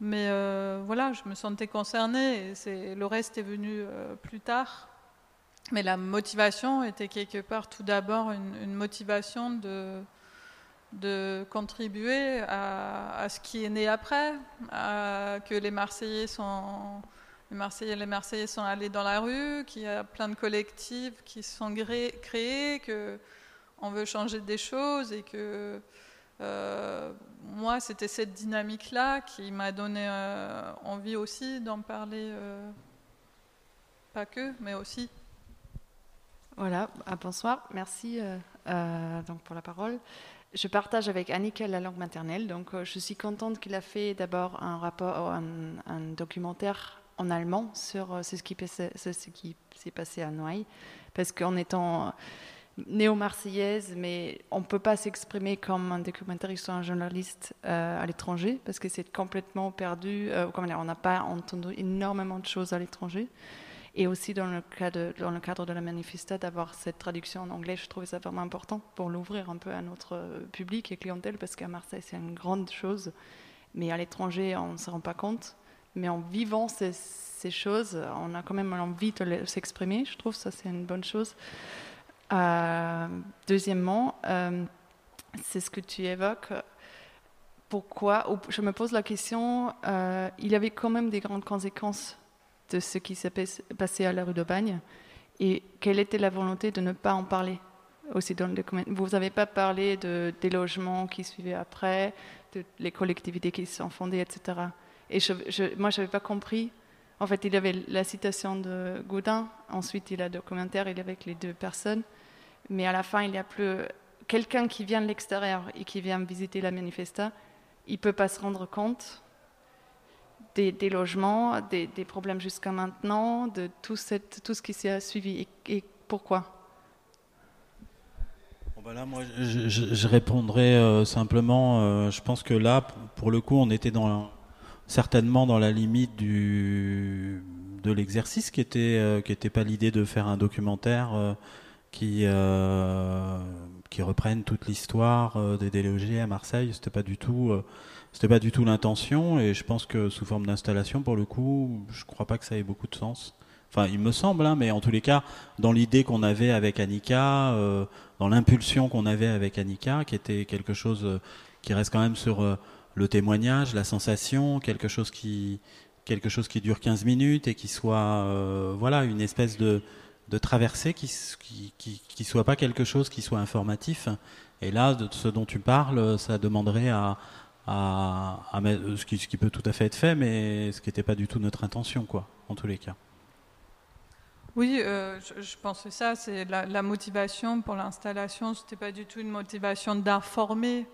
Speaker 5: mais euh, voilà, je me sentais concernée et le reste est venu euh, plus tard. Mais la motivation était quelque part tout d'abord une, motivation de, de contribuer à, ce qui est né après, à, que les Marseillais sont les Marseillais les Marseillais sont allés dans la rue, qu'il y a plein de collectifs qui sont créés, que on veut changer des choses et que euh, moi, c'était cette dynamique-là qui m'a donné euh, envie aussi d'en parler, euh, pas que, mais aussi.
Speaker 12: Voilà, ah, bonsoir, merci donc pour la parole. je partage avec Annika la langue maternelle, donc je suis contente qu'il a fait d'abord un, documentaire en allemand sur euh, ce qui, s'est passé à Noailles, parce qu'en étant néo-marseillaise, mais on ne peut pas s'exprimer comme un documentariste ou un journaliste euh, à l'étranger, parce que c'est complètement perdu. Euh, on n'a pas entendu énormément de choses à l'étranger. Et aussi dans le cadre, dans le cadre de la manifesta, d'avoir cette traduction en anglais, je trouvais ça vraiment important pour l'ouvrir un peu à notre euh, public et clientèle, parce qu'à Marseille, c'est une grande chose, mais à l'étranger, on ne se rend pas compte. Mais en vivant ces, choses, on a quand même envie de s'exprimer. Je trouve ça, c'est une bonne chose. Euh, deuxièmement, euh, c'est ce que tu évoques. Pourquoi Je me pose la question, euh, il y avait quand même des grandes conséquences de ce qui s'est passé à la rue de Bagne. Et quelle était la volonté de ne pas en parler aussi dans le document Vous n'avez pas parlé de, des logements qui suivaient après, de les collectivités qui se sont fondées, etc. Et moi, je n'avais pas compris. En fait, il avait la citation de Gaudin, ensuite il a le documentaire, il y avait les deux personnes, mais à la fin, il n'y a plus quelqu'un qui vient de l'extérieur et qui vient visiter la manifesta, il ne peut pas se rendre compte des, logements, des, problèmes jusqu'à maintenant, de tout, ce qui s'est suivi. Et, pourquoi?
Speaker 6: Bon ben moi, je, je, répondrai euh, simplement, euh, je pense que là, pour le coup, on était dans certainement dans la limite de l'exercice euh, qui était pas l'idée de faire un documentaire euh, qui euh, qui reprenne toute l'histoire des délogés à Marseille. C'était pas du tout c'était pas du tout l'intention. Et je pense que sous forme d'installation pour le coup je crois pas que ça ait beaucoup de sens. Enfin il me semble hein, mais en tous les cas dans l'idée qu'on avait avec Annika dans l'impulsion qu'on avait avec Annika qui était quelque chose qui reste quand même sur le témoignage, la sensation, quelque chose qui, quelque chose qui dure 15 minutes et qui soit euh, voilà une espèce de, de traversée qui, qui, qui, soit pas quelque chose qui soit informatif. Et là, de ce dont tu parles, ça demanderait à, à, ce, qui, ce qui peut tout à fait être fait, mais ce qui n'était pas du tout notre intention, quoi, en tous les cas.
Speaker 5: Oui, euh, je, pense que ça, c'est la, la, motivation pour l'installation. C'était pas du tout une motivation d'informer.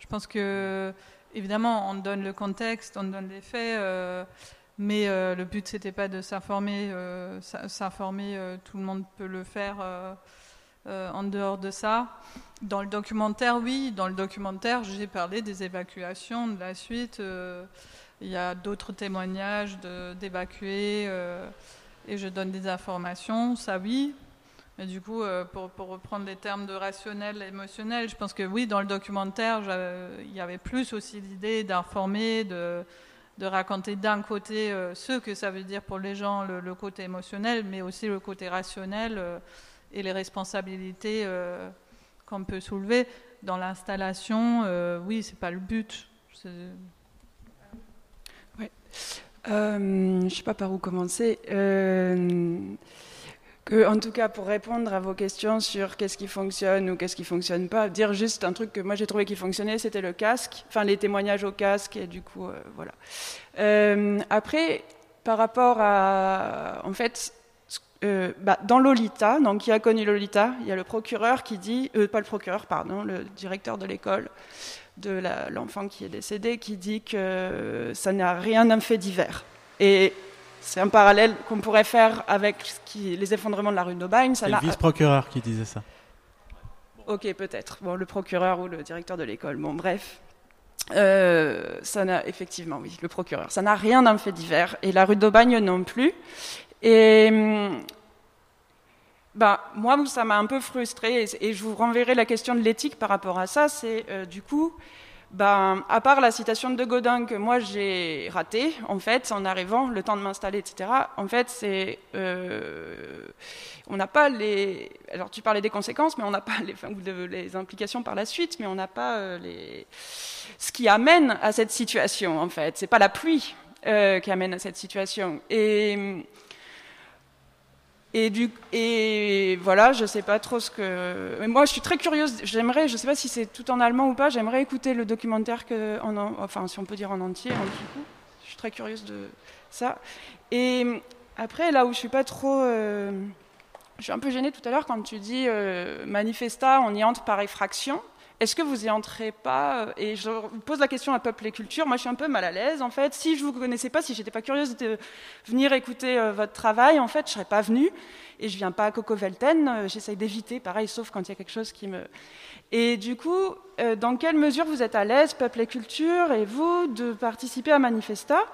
Speaker 5: Je pense que évidemment, on donne le contexte, on donne les faits, euh, mais euh, le but, c'était pas de s'informer. Euh, s'informer, tout le monde peut le faire en dehors de ça. Dans le documentaire, oui, dans le documentaire, j'ai parlé des évacuations, de la suite. Il y a d'autres témoignages d'évacués et je donne des informations, ça oui. Et du coup, euh, pour, reprendre les termes de rationnel et émotionnel, je pense que oui, dans le documentaire, il y avait plus aussi l'idée d'informer, de, raconter d'un côté euh, ce que ça veut dire pour les gens, le, côté émotionnel, mais aussi le côté rationnel euh, et les responsabilités qu'on peut soulever. Dans l'installation, oui, c'est pas le but.
Speaker 13: Oui. je ne sais pas par où commencer que, en tout cas, pour répondre à vos questions sur qu'est-ce qui fonctionne ou qu'est-ce qui fonctionne pas, dire juste un truc que moi j'ai trouvé qui fonctionnait, c'était le casque, enfin les témoignages au casque, et du coup, euh, voilà. Euh, après, par rapport à, en fait, euh, bah, dans Lolita, donc qui a connu Lolita, il y a le procureur qui dit, pas le procureur, pardon, le directeur de l'école de l'enfant qui est décédé, qui dit que ça n'a rien d'un fait divers. Et c'est un parallèle qu'on pourrait faire avec les effondrements de la rue d'Aubagne.
Speaker 6: C'est le vice-procureur qui disait ça.
Speaker 13: Ok, peut-être. Bon, le procureur ou le directeur de l'école. Bon, bref. Euh, ça n'a effectivement, oui, le procureur. Ça n'a rien d'un fait divers. Et la rue d'Aubagne non plus. Et bah, moi, ça m'a un peu frustré. Et, je vous renverrai la question de l'éthique par rapport à ça. C'est euh, du coup ben, à part la citation de Godin que moi j'ai ratée, en fait, en arrivant, le temps de m'installer, etc., en fait, c'est. Euh, on n'a pas les. Alors, tu parlais des conséquences, mais on n'a pas les, implications par la suite, mais on n'a pas euh, les. Ce qui amène à cette situation, en fait. C'est pas la pluie euh, qui amène à cette situation. Et et, voilà, je ne sais pas trop ce que. Mais moi, je suis très curieuse. J'aimerais, je ne sais pas si c'est tout en allemand ou pas, j'aimerais écouter le documentaire, en, enfin, si on peut dire en entier. En coup. Je suis très curieuse de ça. Et après, là où je suis pas trop. Euh, je suis un peu gênée tout à l'heure quand tu dis euh, manifesta, on y entre par effraction. Est-ce que vous y entrez pas Et je pose la question à Peuple et Culture. Moi, je suis un peu mal à l'aise, en fait. Si je vous connaissais pas, si j'étais pas curieuse de venir écouter votre travail, en fait, je serais pas venue. Et je viens pas à Coco Velten. J'essaye d'éviter, pareil, sauf quand il y a quelque chose qui me. Et du coup, dans quelle mesure vous êtes à l'aise, Peuple et Culture, et vous, de participer à Manifesta?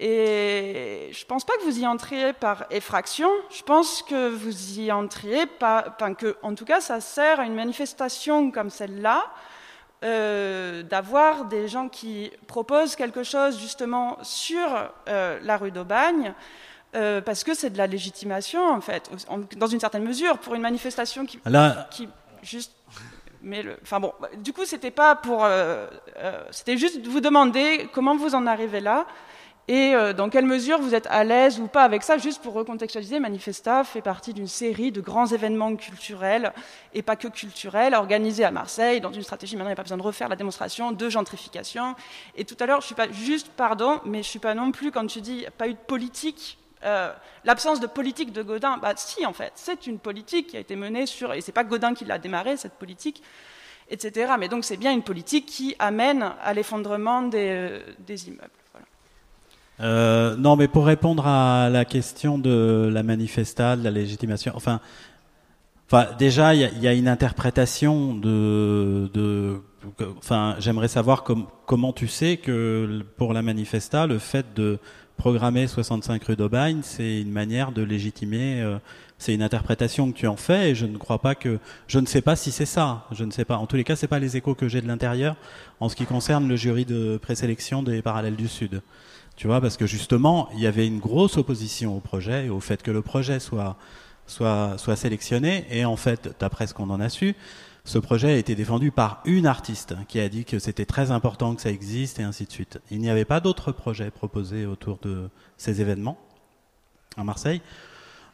Speaker 13: Et je ne pense pas que vous y entriez par effraction, je pense que vous y entriez pas, enfin que, en tout cas, ça sert à une manifestation comme celle-là, euh, d'avoir des gens qui proposent quelque chose justement sur euh, la rue d'Aubagne, euh, parce que c'est de la légitimation, en fait, dans une certaine mesure, pour une manifestation qui, qui juste mais le, enfin bon, du coup, c'était pas pour, c'était juste vous demander comment vous en arrivez là, et euh, dans quelle mesure vous êtes à l'aise ou pas avec ça. Juste pour recontextualiser, Manifesta fait partie d'une série de grands événements culturels, et pas que culturels, organisés à Marseille, dans une stratégie, maintenant il n'y a pas besoin de refaire la démonstration, de gentrification. Et tout à l'heure, je suis pas juste, pardon, mais je suis pas non plus, quand tu dis pas eu de politique, euh, l'absence de politique de Godin, bah si en fait, c'est une politique qui a été menée sur, et c'est pas Godin qui l'a démarré, cette politique, etc. Mais donc c'est bien une politique qui amène à l'effondrement des, euh, des immeubles.
Speaker 6: Euh, non, mais pour répondre à la question de la manifesta, de la légitimation, enfin, enfin déjà, il y, a une interprétation de, de enfin, j'aimerais savoir comment tu sais que pour la manifesta, le fait de programmer 65 rue d'Aubagne, c'est une manière de légitimer. Euh, c'est une interprétation que tu en fais, et je ne crois pas que, je ne sais pas si c'est ça. Je ne sais pas. En tous les cas, c'est pas les échos que j'ai de l'intérieur en ce qui concerne le jury de présélection des Parallèles du Sud. Tu vois, parce que justement, il y avait une grosse opposition au projet et au fait que le projet soit, soit, soit sélectionné. Et en fait, d'après ce qu'on en a su, ce projet a été défendu par une artiste qui a dit que c'était très important que ça existe et ainsi de suite. Il n'y avait pas d'autres projets proposés autour de ces événements à Marseille.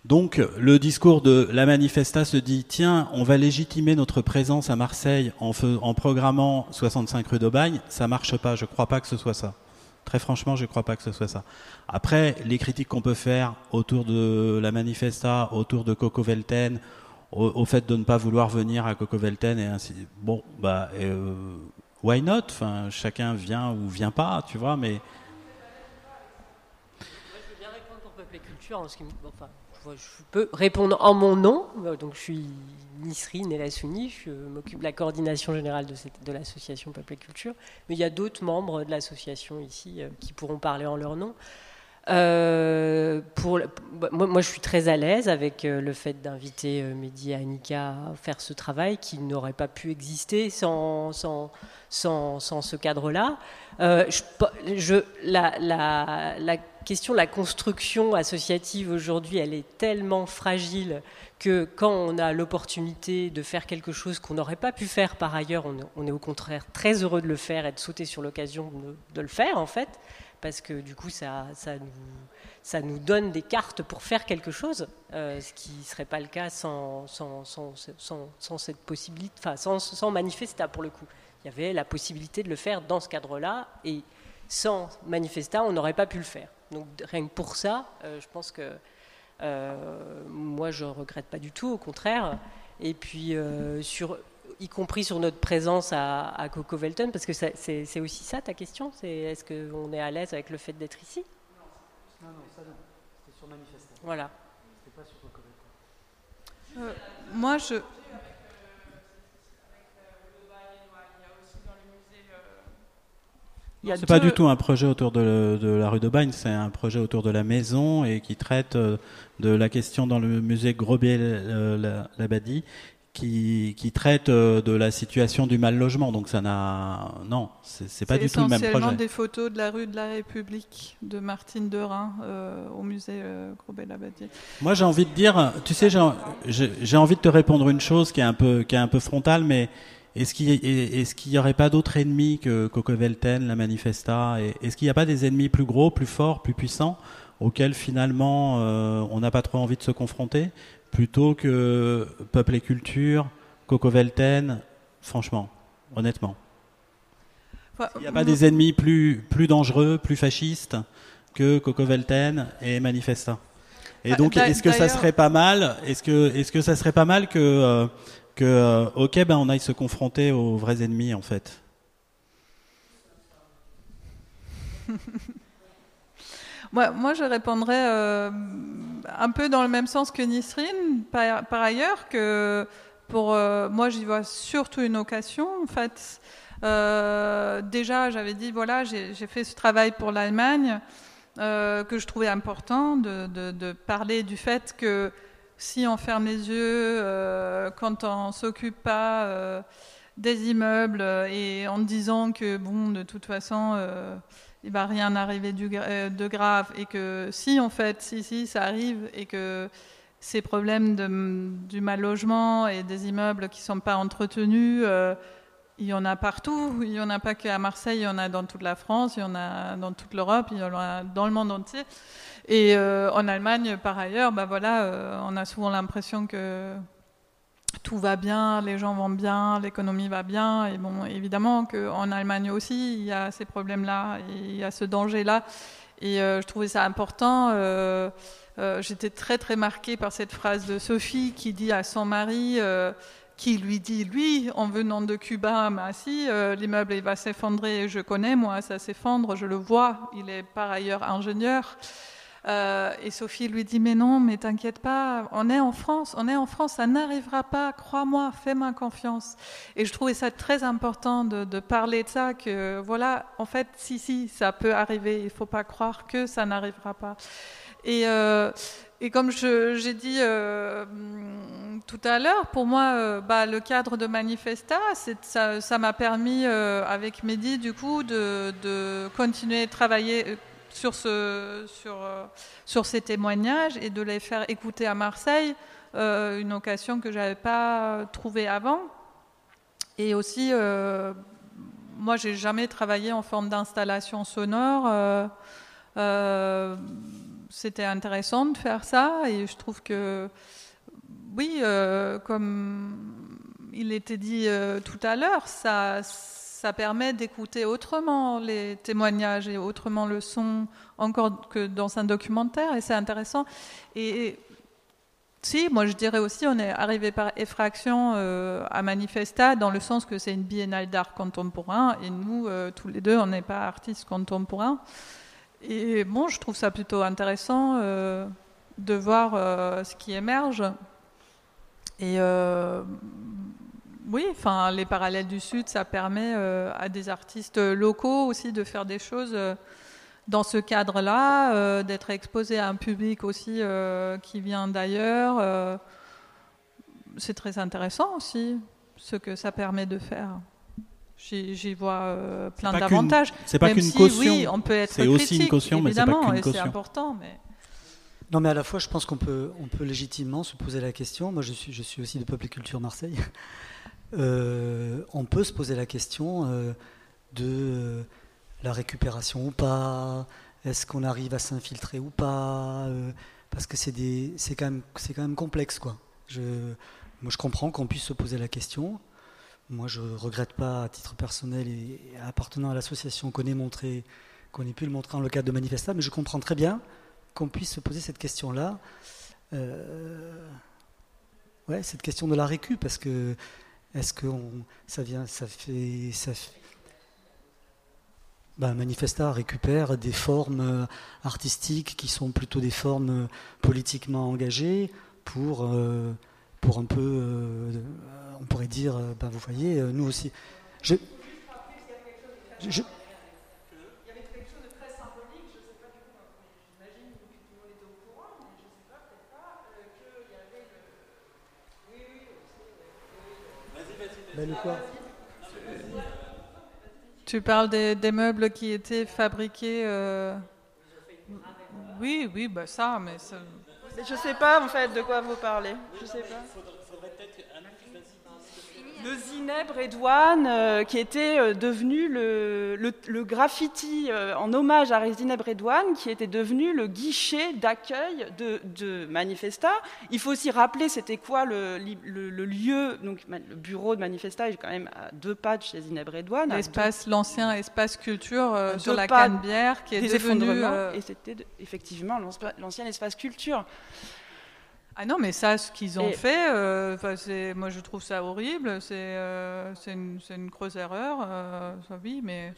Speaker 6: Donc le discours de la manifesta se dit tiens, on va légitimer notre présence à Marseille en, en programmant 65 rue d'Aubagne. Ça marche pas, je crois pas que ce soit ça. Très franchement, je ne crois pas que ce soit ça. Après, les critiques qu'on peut faire autour de la manifesta, autour de Coco Velten, au, fait de ne pas vouloir venir à Coco Velten et ainsi, bon, bah, euh, why not? Chacun vient ou vient pas, tu vois, mais.
Speaker 14: je veux bien répondre pour Peuple et Culture, en ce qui, enfin, je peux répondre en mon nom. Donc, je suis Nisrine Elasouni, je m'occupe de la coordination générale de, l'association Peuple et Culture. Mais il y a d'autres membres de l'association ici euh, qui pourront parler en leur nom. Euh, pour, bah, moi, je suis très à l'aise avec euh, le fait d'inviter Mehdi et Annika à faire ce travail qui n'aurait pas pu exister sans ce cadre-là. Je, la, la, la question la construction associative aujourd'hui, elle est tellement fragile que quand on a l'opportunité de faire quelque chose qu'on n'aurait pas pu faire par ailleurs, on, est au contraire très heureux de le faire et de sauter sur l'occasion de, le faire en fait, parce que du coup ça, nous, donne des cartes pour faire quelque chose, euh, ce qui ne serait pas le cas sans, sans, cette possibilité, enfin sans manifesta pour le coup. Il y avait la possibilité de le faire dans ce cadre-là et sans manifesta, on n'aurait pas pu le faire. Donc rien que pour ça, euh, je pense que euh, moi je regrette pas du tout, au contraire. Et puis euh, sur, y compris sur notre présence à, Coco Velton, parce que c'est aussi ça ta question, c'est est-ce qu'on est à l'aise avec le fait d'être ici?
Speaker 4: Non, non, ça non. C'était sur Manifestation.
Speaker 14: Voilà.
Speaker 4: C'était pas sur Coco Velton.
Speaker 5: moi je
Speaker 6: C'est pas du tout un projet autour de, la rue de Bagne, c'est un projet autour de la maison et qui traite euh, de la question dans le musée Grobet-Labadie, euh, qui, qui traite euh, de la situation du mal logement. Donc ça n'a, non, c'est pas du tout le même projet.
Speaker 5: C'est essentiellement des photos de la rue de la République de Martine Derain au musée Grobet-Labadie.
Speaker 6: Moi j'ai envie de dire, tu sais, j'ai envie de te répondre une chose qui est un peu, qui est un peu frontale, mais est-ce qu'il n'y aurait pas d'autres ennemis que Coco Velten, la Manifesta? Est-ce qu'il n'y a pas des ennemis plus gros, plus forts, plus puissants auxquels finalement euh, on n'a pas trop envie de se confronter plutôt que Peuple et Culture, Coco Velten? Franchement, honnêtement. Il n'y a pas des ennemis plus, plus dangereux, plus fascistes que Coco Velten et Manifesta? Et donc, est-ce que ça serait pas mal Est-ce que, est-ce que ça serait pas mal que euh, que, euh, ok, ben on aille se confronter aux vrais ennemis en fait.
Speaker 5: moi, moi, je répondrais euh, un peu dans le même sens que Nisrine, par, ailleurs, que pour euh, moi, j'y vois surtout une occasion. En fait, déjà, j'avais dit voilà, j'ai fait ce travail pour l'Allemagne que je trouvais important de, parler du fait que si on ferme les yeux, quand on s'occupe pas des immeubles et en disant que bon, de toute façon il va rien arriver euh, de grave et que si en fait, si, si, ça arrive et que ces problèmes du mal logement et des immeubles qui ne sont pas entretenus, euh, il y en a partout. Il n'y en a pas qu'à Marseille, il y en a dans toute la France, il y en a dans toute l'Europe, il y en a dans le monde entier. Et euh, en Allemagne, par ailleurs, bah voilà, on a souvent l'impression que tout va bien, les gens vont bien, l'économie va bien. Et bon, évidemment qu'en Allemagne aussi, il y a ces problèmes-là, il y a ce danger-là. Et euh, je trouvais ça important. Euh, euh, j'étais très très marquée par cette phrase de Sophie qui dit à son mari, qui lui dit, lui, en venant de Cuba, si, l'immeuble va s'effondrer, je connais, moi, ça s'effondre, je le vois, il est par ailleurs ingénieur. Euh, et Sophie lui dit mais non, mais t'inquiète pas, on est en France, on est en France, ça n'arrivera pas, crois-moi, fais-moi confiance. Et je trouvais ça très important de, parler de ça, que voilà, en fait, si si, ça peut arriver, il faut pas croire que ça n'arrivera pas. Et euh, et comme j'ai dit euh, tout à l'heure, pour moi, bah, le cadre de Manifesta, ça m'a permis, avec Mehdi, du coup, de, de continuer à travailler euh, sur ces témoignages et de les faire écouter à Marseille, euh, une occasion que je n'avais pas trouvée avant. Et aussi, euh, moi, j'ai jamais travaillé en forme d'installation sonore. C'était intéressant de faire ça et je trouve que, oui, comme il était dit tout à l'heure, ça ça permet d'écouter autrement les témoignages et autrement le son, encore que dans un documentaire, et c'est intéressant. Et, si, moi je dirais aussi, on est arrivé par effraction euh, à Manifesta, dans le sens que c'est une biennale d'art contemporain, et nous, euh, tous les deux, on n'est pas artistes contemporains. Et bon, je trouve ça plutôt intéressant euh, de voir ce qui émerge. Et oui, enfin, les parallèles du Sud, ça permet euh, à des artistes locaux aussi de faire des choses euh, dans ce cadre-là, euh, d'être exposés à un public aussi qui vient d'ailleurs. c'est très intéressant aussi ce que ça permet de faire. J'y vois plein d'avantages.
Speaker 6: C'est pas qu'une caution.
Speaker 5: Oui, on peut être
Speaker 6: C'est aussi une caution, mais c'est pas qu'une caution.
Speaker 5: C'est important, mais.
Speaker 4: Non, mais à la fois, je pense qu'on peut, on peut légitimement se poser la question. Moi, je suis, je suis aussi de Peuple et Culture Marseille. Euh, on peut se poser la question euh, de la récupération ou pas, est-ce qu'on arrive à s'infiltrer ou pas, euh, parce que c'est quand, même, complexe. Quoi. Moi, je comprends qu'on puisse se poser la question. Moi, je ne regrette pas, à titre personnel et appartenant à l'association qu'on ait, pu le montrer dans le cadre de Manifesta, mais je comprends très bien qu'on puisse se poser cette question-là. ouais, cette question de la récup, parce que est-ce que ça vient, ça fait, ça ben, Manifesta récupère des formes euh, artistiques qui sont plutôt des formes euh, politiquement engagées pour, euh, pour un peu, on pourrait dire, ben, vous voyez, nous aussi.
Speaker 5: Tu parles des, meubles qui étaient fabriqués. Euh, oui, oui, bah ça, mais ça...
Speaker 13: Je sais pas en fait de quoi vous parlez. Je sais pas le Zineb Redouane, euh, qui était euh, devenu le, le, graffiti euh, en hommage à Zineb Redouane, qui était devenu le guichet d'accueil de, de, Manifesta. Il faut aussi rappeler c'était quoi le, le, lieu, donc le bureau de Manifesta est quand même à deux pas de chez Zineb Redouane.
Speaker 5: L'espace, l'ancien espace culture sur la Canebière, qui est devenu...
Speaker 13: Et c'était effectivement l'ancien espace culture.
Speaker 5: Ah non, mais ça, ce qu'ils ont
Speaker 12: Et-
Speaker 5: fait, euh, moi je trouve ça horrible. C'est, euh, c'est une, une grosse erreur. euh, ça, oui, mais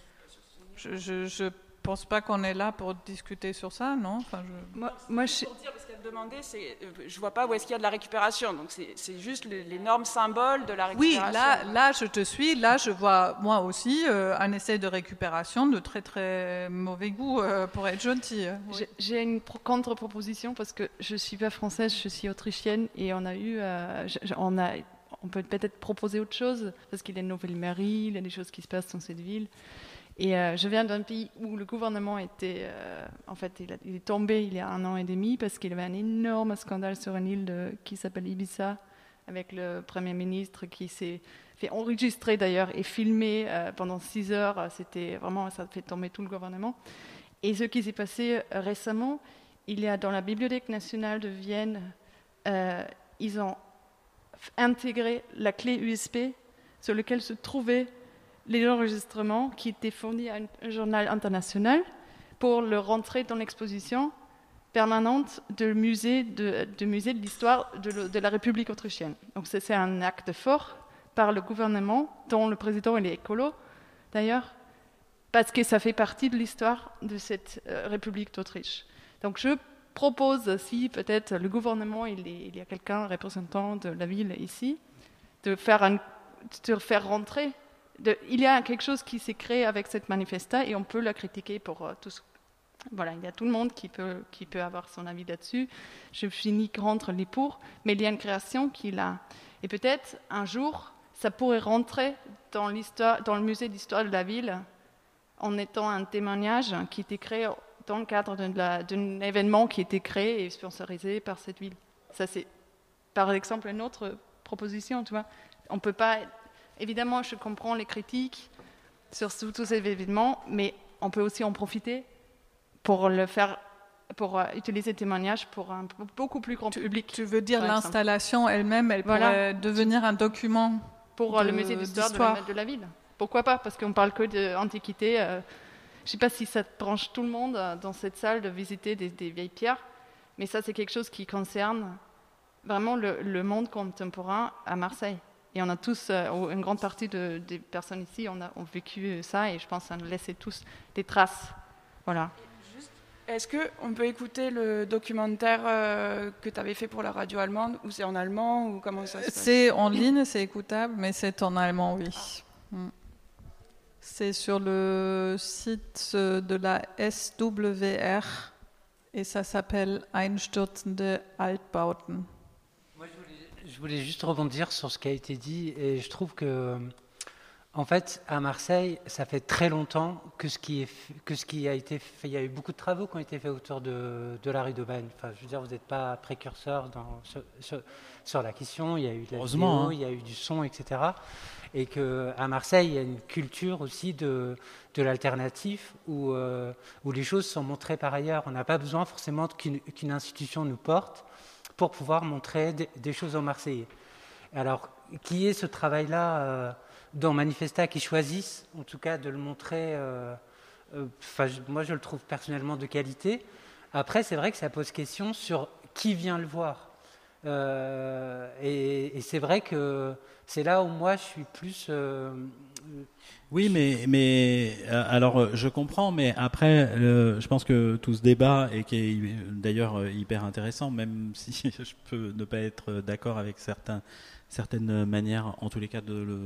Speaker 5: je, je, je pense pas qu'on est là pour discuter sur ça, non? Enfin, je...
Speaker 13: Moi, moi je... Pour dire, parce qu'elle demandait, c'est, euh, je vois pas où est-ce qu'il y a de la récupération. Donc c'est, c'est juste normes symboles de la
Speaker 5: Oui,
Speaker 13: récupération.
Speaker 5: là, là, je te suis. Là, je vois moi aussi euh, un essai de récupération de très très mauvais goût euh, pour être gentil. Oui.
Speaker 12: J'ai- J'ai une pro- contre-proposition parce que je suis pas française, je suis autrichienne et on a eu, euh, on a, on peut peut-être proposer autre chose parce qu'il y a une nouvelle mairie, il y a des choses qui se passent dans cette ville. Et euh, je viens d'un pays où le gouvernement était, euh, en fait, il, est tombé il y a un an et demi parce qu'il y avait un énorme scandale sur une île qui s'appelle Ibiza avec le premier ministre qui s'est fait enregistrer d'ailleurs et filmé euh, pendant six heures. C'était vraiment, ça a fait tomber tout le gouvernement. Et ce qui s'est passé récemment, il y a dans la Bibliothèque nationale de Vienne, ils ont intégré la clé USB sur laquelle se trouvaient les enregistrements qui étaient fournis à un, journal international pour le rentrer dans l'exposition permanente du musée de, musée de l'histoire de, la République autrichienne. Donc c'est un acte fort par le gouvernement, dont le président est écolo d'ailleurs, parce que ça fait partie de l'histoire de cette euh, République d'Autriche. Donc je propose, si peut-être le gouvernement, il, il y a quelqu'un, un représentant de la ville ici, de faire, un, de faire rentrer. Il y a quelque chose qui s'est créé avec cette manifesta et on peut la critiquer pour euh, tout ce- Voilà, il y a tout le monde qui peut, qui peut avoir son avis là-dessus. Je ni contre ni pour, mais il y a une création qui l'a. Et peut-être un jour, ça pourrait rentrer dans, dans le musée d'histoire de la ville en étant un témoignage qui était créé dans le cadre d'un événement qui était créé et sponsorisé par cette ville. Ça, c'est par exemple une autre proposition, tu vois. On peut pas. Évidemment, je comprends les critiques sur tous ces événements, mais on peut aussi en profiter pour le faire, pour euh, utiliser le témoignage pour un beaucoup plus grand public.
Speaker 5: Tu veux dire l'installation elle-même, elle
Speaker 12: Voilà.
Speaker 5: pourrait devenir un document
Speaker 12: pour euh, le musée d'histoire de, la- de la ville. Pourquoi pas? Parce qu'on parle que d'antiquité. euh, je ne sais pas si ça branche tout le monde dans cette salle de visiter des, des vieilles pierres, mais ça c'est quelque chose qui concerne vraiment le, le monde contemporain à Marseille. Et on a tous, euh, une grande partie de- des personnes ici, on a ont vécu ça et je pense qu'on a laissé tous des traces. Voilà.
Speaker 13: Est-ce qu'on peut écouter le documentaire euh, que tu avais fait pour la radio allemande ou c'est en allemand ou comment ça se passe?
Speaker 5: C'est en ligne, c'est écoutable, mais c'est en allemand, oui. Mm. C'est sur le site euh, de la SWR et ça s'appelle Einstürzende Altbauten.
Speaker 9: Je voulais juste rebondir sur ce qui a été dit et je trouve que, en fait, à Marseille, ça fait très longtemps que ce qui, est, f- que ce qui a été fait, il y a eu beaucoup de travaux qui ont été faits autour de, de la rue d'Aubagne. Enfin, je veux dire, vous n'êtes pas précurseur dans, sur, sur- sur la question, il y a eu de la vidéo,
Speaker 6: hein.
Speaker 9: il y a eu du son, etc. Et qu'à Marseille, il y a une culture aussi de, de l'alternatif où, euh, où les choses sont montrées par ailleurs. On n'a pas besoin forcément qu'une qu'une institution nous porte pour pouvoir montrer des, choses aux Marseillais. Alors, qui est ce travail-là euh, dans Manifesta qui choisissent, en tout cas, de le montrer euh, euh, Moi, je le trouve personnellement de qualité. Après, c'est vrai que ça pose question sur qui vient le voir. Euh, et et c'est vrai que c'est là où moi, je suis plus. euh,
Speaker 6: Oui, mais, mais euh, alors euh, je comprends, mais après, euh, je pense que tout ce débat, et qui est euh, d'ailleurs euh, hyper intéressant, même si je peux ne pas être d'accord avec certains, certaines manières, en tous les cas, de le,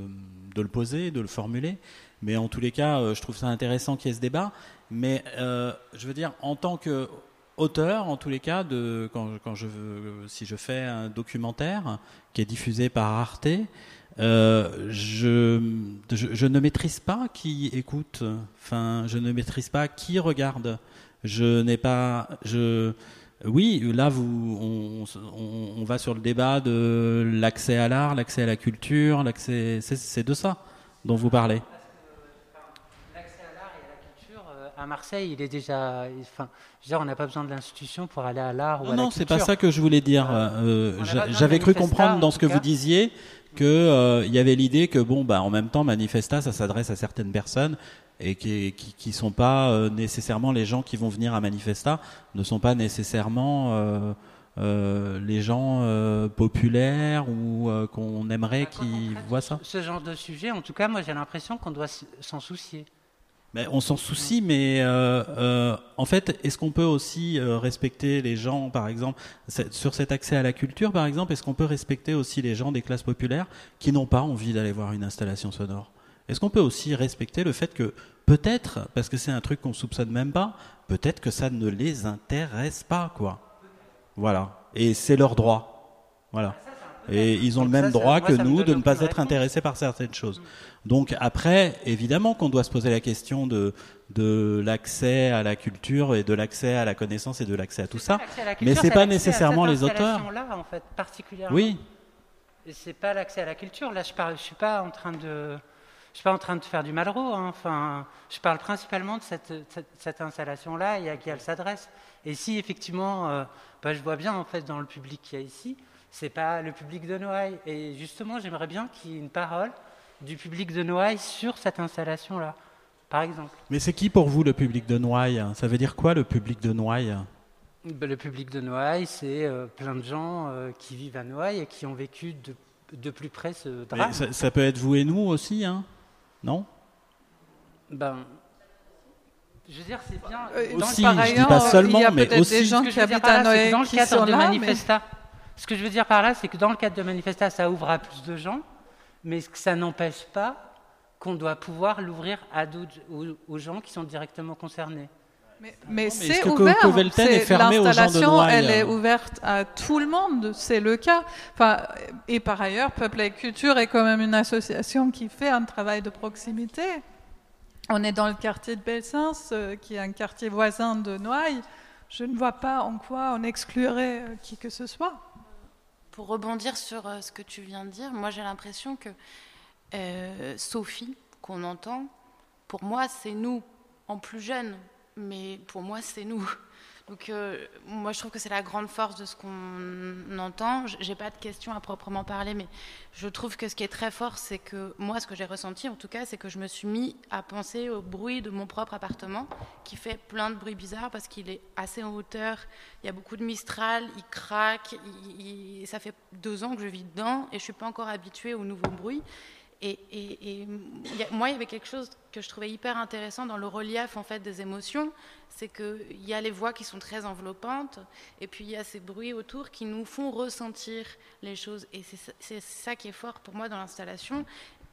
Speaker 6: de le poser, de le formuler, mais en tous les cas, euh, je trouve ça intéressant qu'il y ait ce débat. Mais euh, je veux dire, en tant que auteur, en tous les cas, de, quand, quand je si je fais un documentaire qui est diffusé par Arte, euh, je, je, je ne maîtrise pas qui écoute, enfin, je ne maîtrise pas qui regarde. Je n'ai pas, je, oui, là, vous, on, on, on va sur le débat de l'accès à l'art, l'accès à la culture, l'accès, c'est de ça dont vous parlez.
Speaker 9: L'accès à l'art et à la culture, euh, à Marseille, il est déjà. Enfin, je veux dire, on n'a pas besoin de l'institution pour aller à l'art ou
Speaker 6: Non,
Speaker 9: à la
Speaker 6: non, c'est pas ça que je voulais dire. Euh,
Speaker 9: besoin
Speaker 6: J'avais cru
Speaker 9: Manifesta,
Speaker 6: comprendre dans ce que vous disiez que euh, il y avait l'idée que bon, bah, en même temps, Manifesta, ça s'adresse à certaines personnes et qui, qui, qui sont pas euh, nécessairement les gens qui vont venir à Manifesta ne sont pas nécessairement euh, les gens populaires ou qu'on aimerait qu'ils voient ça
Speaker 9: Ce genre de sujet, en tout cas, moi j'ai l'impression qu'on doit s'en soucier.
Speaker 6: Mais on s'en soucie, mais en fait, est-ce qu'on peut aussi respecter les gens, par exemple, sur cet accès à la culture, par exemple, est-ce qu'on peut respecter aussi les gens des classes populaires qui n'ont pas envie d'aller voir une installation sonore? Est-ce qu'on peut aussi respecter le fait que peut-être, parce que c'est un truc qu'on soupçonne même pas, peut-être que ça ne les intéresse pas, quoi? Voilà. Et c'est leur droit. Voilà. Et ils ont le même droit que nous de ne pas être intéressés par certaines choses. Donc après, évidemment qu'on doit se poser la question de, de l'accès à la culture et de l'accès à la connaissance et de l'accès à tout ça. Mais c'est pas nécessairement les auteurs.
Speaker 9: Là, en fait, particulièrement.
Speaker 6: Oui.
Speaker 9: C'est pas l'accès à la culture. Là, je je suis pas en train de je suis pas en train de faire du Malraux. Hein. Enfin, je parle principalement de cette, cette, installation-là et à qui elle s'adresse. Et si effectivement, euh, bah, je vois bien en fait dans le public qu'il y a ici, c'est pas le public de Noailles. Et justement, j'aimerais bien qu'il y ait une parole du public de Noailles sur cette installation-là, par exemple.
Speaker 6: Mais c'est qui pour vous le public de Noailles? Ça veut dire quoi le public de Noailles?
Speaker 9: Bah, Le public de Noailles, c'est euh, plein de gens euh, qui vivent à Noailles et qui ont vécu de, de plus près ce drame.
Speaker 6: Ça, ça, peut être vous et nous aussi, hein? Non?
Speaker 9: Ben. Je veux dire, c'est bien.
Speaker 6: Euh, aussi, je dis pas seulement, il y a mais aussi.
Speaker 9: Des gens qui habitent à Noé dans le cadre de Manifesta. Ce que je veux dire par là, c'est que dans le cadre de Manifesta, ça ouvre à plus de gens, mais ça n'empêche pas qu'on doit pouvoir l'ouvrir à aux gens qui sont directement concernés.
Speaker 5: Mais, c'est ouvert. L'installation, elle est ouverte à tout le monde. C'est le cas. Enfin, et par ailleurs, Peuple et Culture est quand même une association qui fait un travail de proximité. On est dans le quartier de Belsens, euh, qui est un quartier voisin de Noailles. Je ne vois pas en quoi on exclurait euh, qui que ce soit.
Speaker 15: Pour rebondir sur euh, ce que tu viens de dire, moi j'ai l'impression que Sophie, qu'on entend, pour moi c'est nous, en plus jeune, mais pour moi, c'est nous. Donc, euh, moi, je trouve que c'est la grande force de ce qu'on entend. J'ai pas de questions à proprement parler, mais je trouve que ce qui est très fort, c'est que moi, ce que j'ai ressenti, en tout cas, c'est que je me suis mis à penser au bruit de mon propre appartement, qui fait plein de bruits bizarres parce qu'il est assez en hauteur. Il y a beaucoup de mistral, il craque. ça fait deux ans que je vis dedans et je suis pas encore habituée aux nouveaux bruits. Et, moi, il y avait quelque chose que je trouvais hyper intéressant dans le relief en fait des émotions, c'est qu'il y a les voix qui sont très enveloppantes, et puis il y a ces bruits autour qui nous font ressentir les choses. Et c'est ça qui est fort pour moi dans l'installation.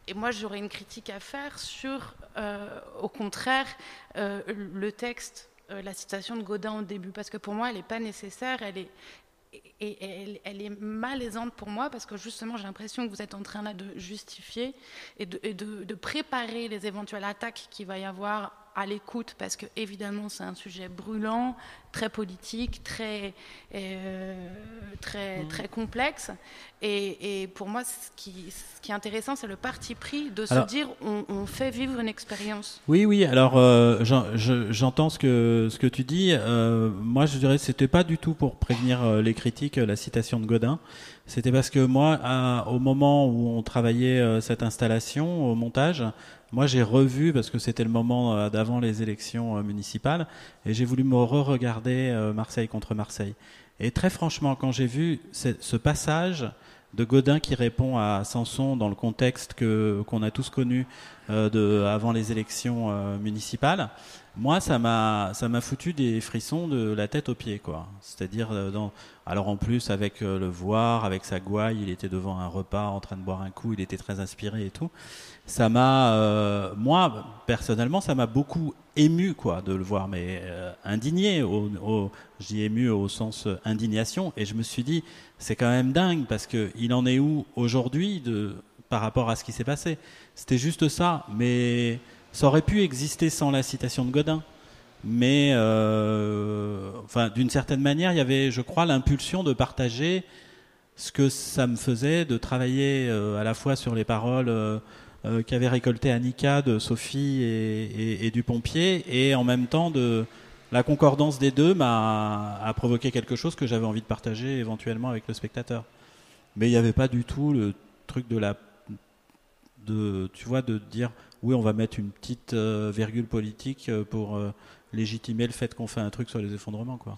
Speaker 15: Et moi, j'aurais une critique à faire sur, euh, au contraire, euh, le texte, euh, la citation de Godin au début, parce que pour moi, elle n'est pas nécessaire, elle est, et elle, est malaisante pour moi parce que justement j'ai l'impression que vous êtes en train là de justifier et de, de préparer les éventuelles attaques qu'il va y avoir à l'écoute parce que évidemment c'est un sujet brûlant, très politique, très euh, très mmh. très complexe. Et, pour moi, ce qui, ce qui est intéressant, c'est le parti pris de se dire on, fait vivre une expérience.
Speaker 6: Oui, oui. Alors euh, j'entends ce que ce que tu dis. Euh, moi, je dirais c'était pas du tout pour prévenir les critiques la citation de Godin. C'était parce que moi, au moment où on travaillait cette installation au montage, moi, j'ai revu, parce que c'était le moment euh, d'avant les élections euh, municipales, et j'ai voulu me re-regarder euh, Marseille contre Marseille. Et très franchement, quand j'ai vu ce passage de Godin qui répond à Samson dans le contexte que qu'on a tous connu de, avant les élections municipales, moi, ça m'a ça m'a foutu des frissons de la tête aux pieds, quoi. C'est-à-dire dans alors en plus avec le voir, avec sa gouaille, il était devant un repas en train de boire un coup, il était très inspiré et tout ça m'a, euh, moi personnellement, ça m'a beaucoup ému quoi de le voir, mais euh, indigné. Au, au, J'y ému au sens indignation, et je me suis dit, c'est quand même dingue parce que il en est où aujourd'hui de par rapport à ce qui s'est passé? C'était juste ça, mais ça aurait pu exister sans la citation de Godin. Mais euh, enfin, d'une certaine manière, il y avait, je crois, l'impulsion de partager ce que ça me faisait, de travailler à la fois sur les paroles euh, qu'avait récolté Annika de Sophie et, du pompier, et en même temps la concordance des deux m'a provoqué quelque chose que j'avais envie de partager éventuellement avec le spectateur. Mais il n'y avait pas du tout le truc de la de tu vois de dire oui on va mettre une petite euh, virgule politique euh, pour légitimer le fait qu'on fait un truc sur les effondrements quoi.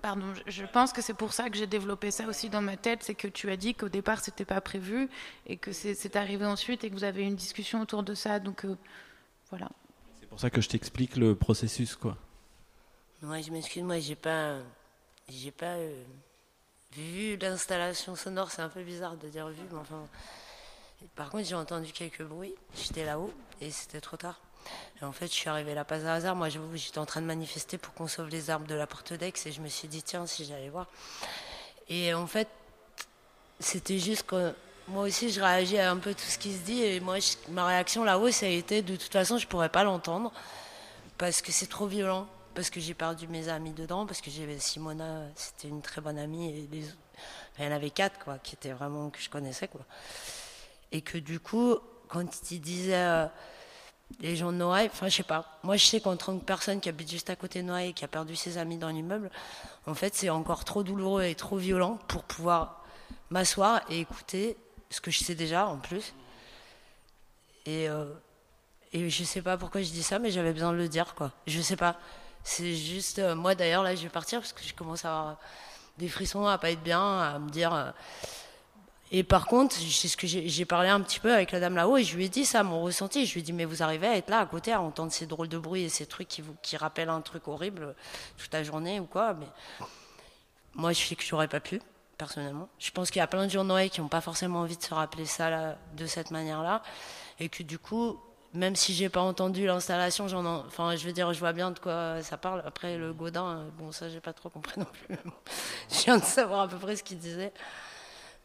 Speaker 15: Pardon, je pense que c'est pour ça que j'ai développé ça aussi dans ma tête, c'est que tu as dit qu'au départ c'était pas prévu et que c'est arrivé ensuite et que vous avez eu une discussion autour de ça, donc euh, voilà.
Speaker 6: C'est pour ça que je t'explique le processus, quoi.
Speaker 16: Ouais, je m'excuse, moi j'ai pas, j'ai pas euh, vu l'installation sonore, c'est un peu bizarre de dire vu, mais enfin. Par contre, j'ai entendu quelques bruits, j'étais là-haut et c'était trop tard. En fait, je suis arrivée là pas à hasard. Moi, j'étais en train de manifester pour qu'on sauve les arbres de la porte d'Aix et je me suis dit, tiens, si j'allais voir. Et en fait, c'était juste que moi aussi, je réagis à un peu tout ce qui se dit. Et moi, ma réaction là-haut, ça a été, de toute façon, je pourrais pas l'entendre parce que c'est trop violent. Parce que j'ai perdu mes amis dedans, parce que j'avais Simona, c'était une très bonne amie, et il y en avait quatre, quoi, qui étaient vraiment, que je connaissais, quoi. Et que du coup, quand il disait, euh, les gens de Noailles, enfin je sais pas, moi je sais qu'en tant que personne qui habite juste à côté de Noailles et qui a perdu ses amis dans l'immeuble, en fait c'est encore trop douloureux et trop violent pour pouvoir m'asseoir et écouter ce que je sais déjà en plus. Et, euh, et je sais pas pourquoi je dis ça, mais j'avais besoin de le dire quoi. Je sais pas. C'est juste, euh, moi d'ailleurs là je vais partir parce que je commence à avoir des frissons, à pas être bien, à me dire. Euh, et par contre, c'est ce que j'ai parlé un petit peu avec la dame là-haut et je lui ai dit ça, mon ressenti. Je lui ai dit, mais vous arrivez à être là à côté, à entendre ces drôles de bruits et ces trucs qui, vous, qui rappellent un truc horrible toute la journée ou quoi. Mais moi, je sais que je n'aurais pas pu, personnellement. Je pense qu'il y a plein de gens Noël qui n'ont pas forcément envie de se rappeler ça de cette manière-là. Et que du coup, même si j'ai pas entendu l'installation, enfin, je veux dire, je vois bien de quoi ça parle. Après, le Godin, bon, ça, j'ai pas trop compris non plus. je viens de savoir à peu près ce qu'il disait.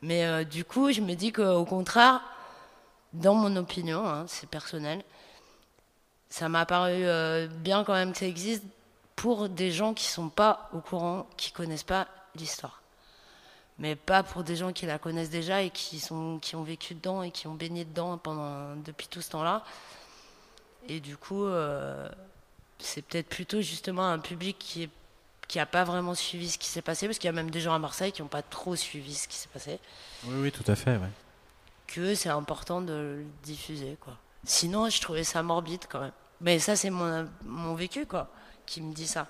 Speaker 16: Mais euh, du coup, je me dis qu'au contraire, dans mon opinion, hein, c'est personnel, ça m'a paru euh, bien quand même que ça existe pour des gens qui sont pas au courant, qui connaissent pas l'histoire. Mais pas pour des gens qui la connaissent déjà et qui, sont, qui ont vécu dedans et qui ont baigné dedans pendant, depuis tout ce temps-là. Et du coup, euh, c'est peut-être plutôt justement un public qui est qui n'a pas vraiment suivi ce qui s'est passé, parce qu'il y a même des gens à Marseille qui n'ont pas trop suivi ce qui s'est passé.
Speaker 6: Oui, oui, tout à fait. Ouais.
Speaker 16: Que c'est important de le diffuser, quoi. Sinon, je trouvais ça morbide quand même. Mais ça, c'est mon, mon vécu, quoi, qui me dit ça.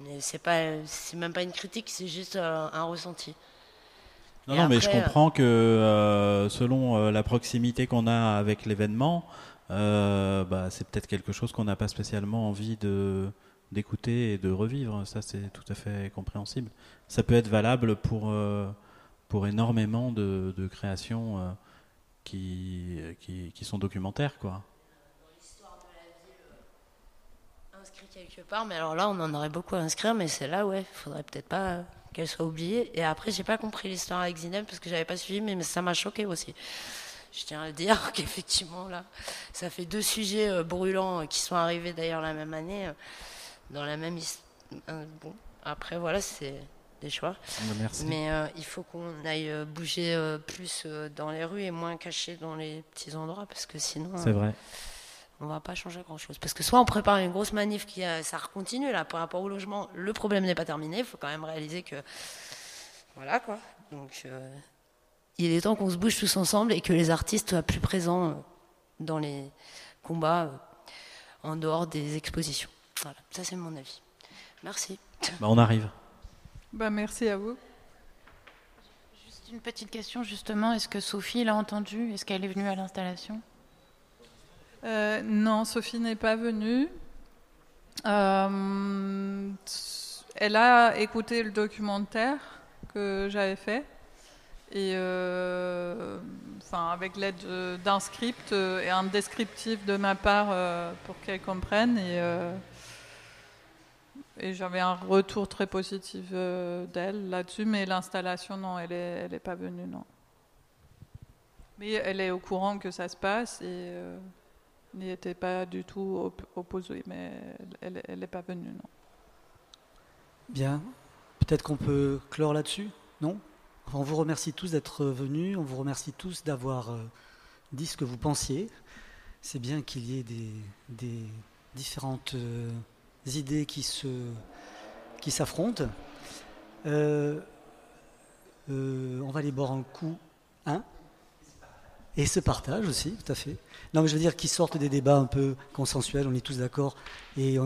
Speaker 16: Mais c'est pas, c'est même pas une critique, c'est juste euh, un, ressenti.
Speaker 6: Non, non, mais je comprends que euh, selon euh, la proximité qu'on a avec l'événement, bah, c'est peut-être quelque chose qu'on n'a pas spécialement envie de, d'écouter et de revivre. Ça, c'est tout à fait compréhensible. Ça peut être valable pour, euh, pour énormément de, de créations euh, qui, qui, qui, sont documentaires. Quoi.
Speaker 16: Euh, inscrit quelque part, mais alors là, on en aurait beaucoup à inscrire, mais c'est là, ouais, faudrait peut-être pas qu'elle soit oubliée. Et après, j'ai pas compris l'histoire avec Zineb parce que j'avais pas suivi, mais, ça m'a choqué aussi. Je tiens à dire qu'effectivement, là, ça fait deux sujets brûlants qui sont arrivés d'ailleurs la même année dans la même euh, bon après voilà c'est des choix.
Speaker 6: Merci.
Speaker 16: mais euh, il faut qu'on aille euh, bouger plus dans les rues et moins caché dans les petits endroits parce que sinon
Speaker 6: c'est vrai.
Speaker 16: on va pas changer grand chose parce que soit on prépare une grosse manif qui ça continue là par rapport au logement le problème n'est pas terminé il faut quand même réaliser que voilà quoi. Donc il est temps qu'on se bouge tous ensemble et que les artistes soient plus présents dans les combats en dehors des expositions voilà, ça c'est mon avis. Merci.
Speaker 6: Bah, on arrive.
Speaker 5: Bah, merci à vous.
Speaker 15: Juste une petite question justement, est-ce que Sophie l'a entendu? Est-ce qu'elle est venue à l'installation?
Speaker 5: Euh, Non, Sophie n'est pas venue. Euh, elle a écouté le documentaire que j'avais fait et euh, enfin avec l'aide d'un script et un descriptif de ma part pour qu'elle comprenne et et j'avais un retour très positif euh, d'elle là-dessus, mais l'installation, non, elle n'est elle est pas venue, non. Mais elle est au courant que ça se passe et euh, n'y était pas du tout opposée, mais elle n'est pas venue, non.
Speaker 4: Bien. Peut-être qu'on peut clore là-dessus, non? On vous remercie tous d'être venus, on vous remercie tous d'avoir euh, dit ce que vous pensiez. C'est bien qu'il y ait des, des différentes idées qui se qui s'affrontent. Euh, euh, on va les boire un coup, hein Et se partagent aussi, tout à fait. Non, mais je veux dire qu'ils sortent des débats un peu consensuels, on est tous d'accord. Et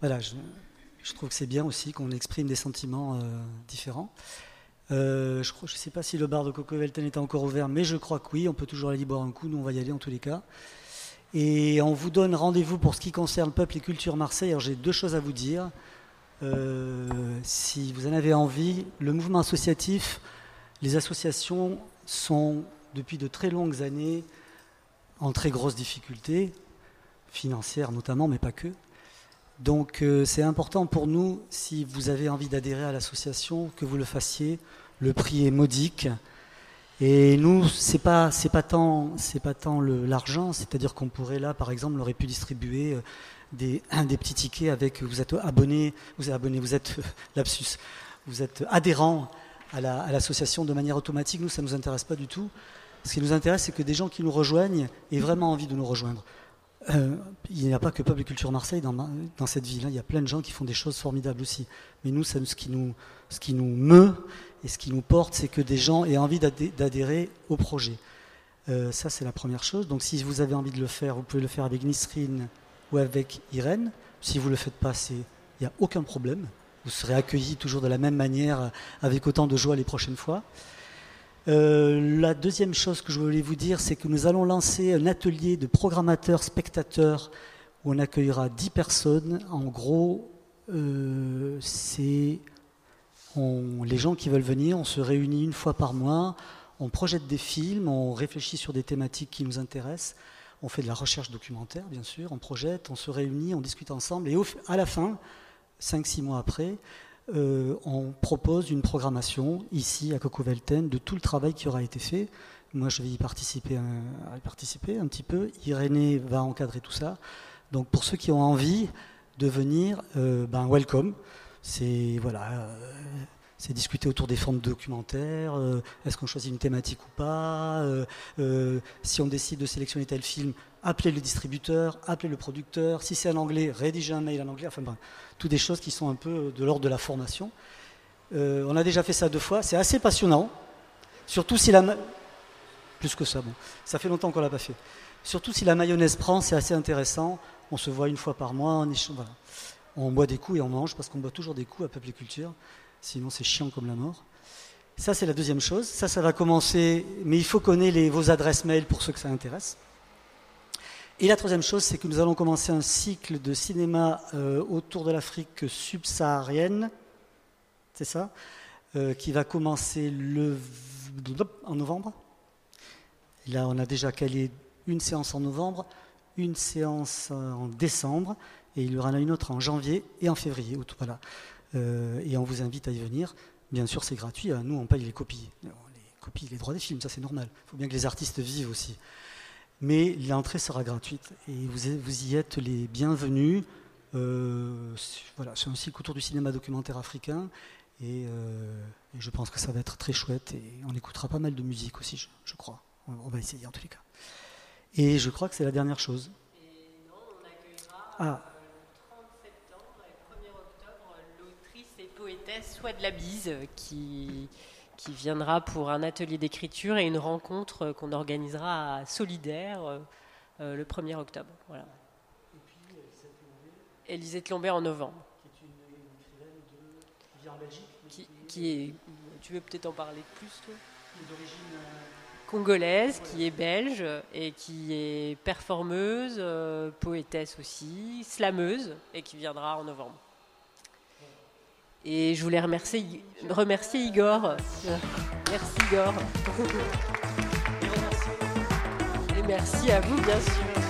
Speaker 4: voilà, je, trouve que c'est bien aussi qu'on exprime des sentiments différents. je ne sais pas si le bar de Coco Velten est encore ouvert, mais je crois que oui, on peut toujours aller boire un coup, nous on va y aller en tous les cas. Et on vous donne rendez-vous pour ce qui concerne Peuple et Culture Marseille. Alors j'ai deux choses à vous dire. Euh, si vous en avez envie, le mouvement associatif, les associations sont depuis de très longues années en très grosses difficultés, financières notamment, mais pas que. Donc euh, c'est important pour nous, si vous avez envie d'adhérer à l'association, que vous le fassiez. Le prix est modique. Et nous, c'est pas pas tant pas tant l'argent, c'est-à-dire qu'on pourrait là, par exemple, on pu distribuer euh, des, des petits tickets avec vous êtes abonné, vous êtes abonné, vous êtes lapsus, vous êtes adhérent à l'association de manière automatique. Nous, ça nous intéresse pas du tout. Ce qui nous intéresse, c'est que des gens qui nous rejoignent aient vraiment envie de nous rejoindre. Euh, il n'y a pas que Peuple et Culture Marseille dans, dans cette ville. Hein. Il y a plein de gens qui font des choses formidables aussi. Mais nous, ça, ce, qui nous, ce qui nous meut, et ce qui nous porte, c'est que des gens aient envie d'adhérer au projet. Euh, ça, c'est la première chose. Donc, si vous avez envie de le faire, vous pouvez le faire avec Nisrine ou avec Irène. Si vous ne le faites pas, il n'y a aucun problème. Vous serez accueillis toujours de la même manière, avec autant de joie les prochaines fois. Euh, la deuxième chose que je voulais vous dire, c'est que nous allons lancer un atelier de programmateurs spectateurs où on accueillera 10 personnes. En gros, euh, c'est les gens qui veulent venir, on se réunit une fois par mois, on projette des films, on réfléchit sur des thématiques qui nous intéressent, on fait de la recherche documentaire, bien sûr, on projette, on se réunit, on discute ensemble, et à la fin, 5-6 mois après, euh, on propose une programmation ici à Cocovelten de tout le travail qui aura été fait. Moi, je vais y participer un, participer un petit peu. Irénée va encadrer tout ça. Donc, pour ceux qui ont envie de venir, euh, ben, welcome. C'est voilà, euh, c'est discuter autour des formes documentaires. Euh, est-ce qu'on choisit une thématique ou pas euh, Si on décide de sélectionner tel film, appelez le distributeur, appelez le producteur. Si c'est en anglais, rédigez un mail en anglais. Enfin, ben, toutes des choses qui sont un peu de l'ordre de la formation. on a déjà fait ça deux fois. C'est assez passionnant. Surtout si la mayonnaise prend, c'est assez intéressant. On se voit une fois par mois, on. Voilà on boit des coups et on mange, parce qu'on boit toujours des coups à Peuple et Culture, sinon c'est chiant comme la mort. Ça, c'est la deuxième chose. Ça, ça va commencer, mais il faut connaître vos adresses mail pour ceux que ça intéresse. Et la troisième chose, c'est que nous allons commencer un cycle de cinéma euh, autour de l'Afrique subsaharienne, c'est ça, euh, qui va commencer en novembre. Là, on a déjà calé une séance en novembre, une séance en décembre, et il y aura une autre en janvier et en février. Voilà. Euh, et on vous invite à y venir. Bien sûr, c'est gratuit. Hein. Nous, on paye les copies. Les copies, les droits des films, ça c'est normal. Il faut bien que les artistes vivent aussi. Mais l'entrée sera gratuite et vous, vous y êtes les bienvenus. Euh, voilà, c'est un cycle autour du cinéma documentaire africain et, euh, et, je pense que ça va être très chouette et on écoutera pas mal de musique aussi, je, je crois. On, on, va essayer en tous les cas. Et je crois que c'est la dernière chose.
Speaker 14: Et non, on accueillera
Speaker 4: ah.
Speaker 14: Soit de la Bise qui, qui viendra pour un atelier d'écriture et une rencontre qu'on organisera à Solidaire euh, euh, le 1er octobre. Voilà. Et puis, Elisette Lombert en novembre.
Speaker 4: Qui est une, écrivaine de, qui vient en Belgique.
Speaker 14: Qui, qui est, tu veux peut-être en parler de plus, toi?
Speaker 4: D'origine. Euh,
Speaker 14: congolaise, qui est belge et qui est performeuse, euh, poétesse aussi, slameuse, et qui viendra en novembre. Et je voulais remercier, Igor. Merci Igor. Et merci à vous, bien sûr.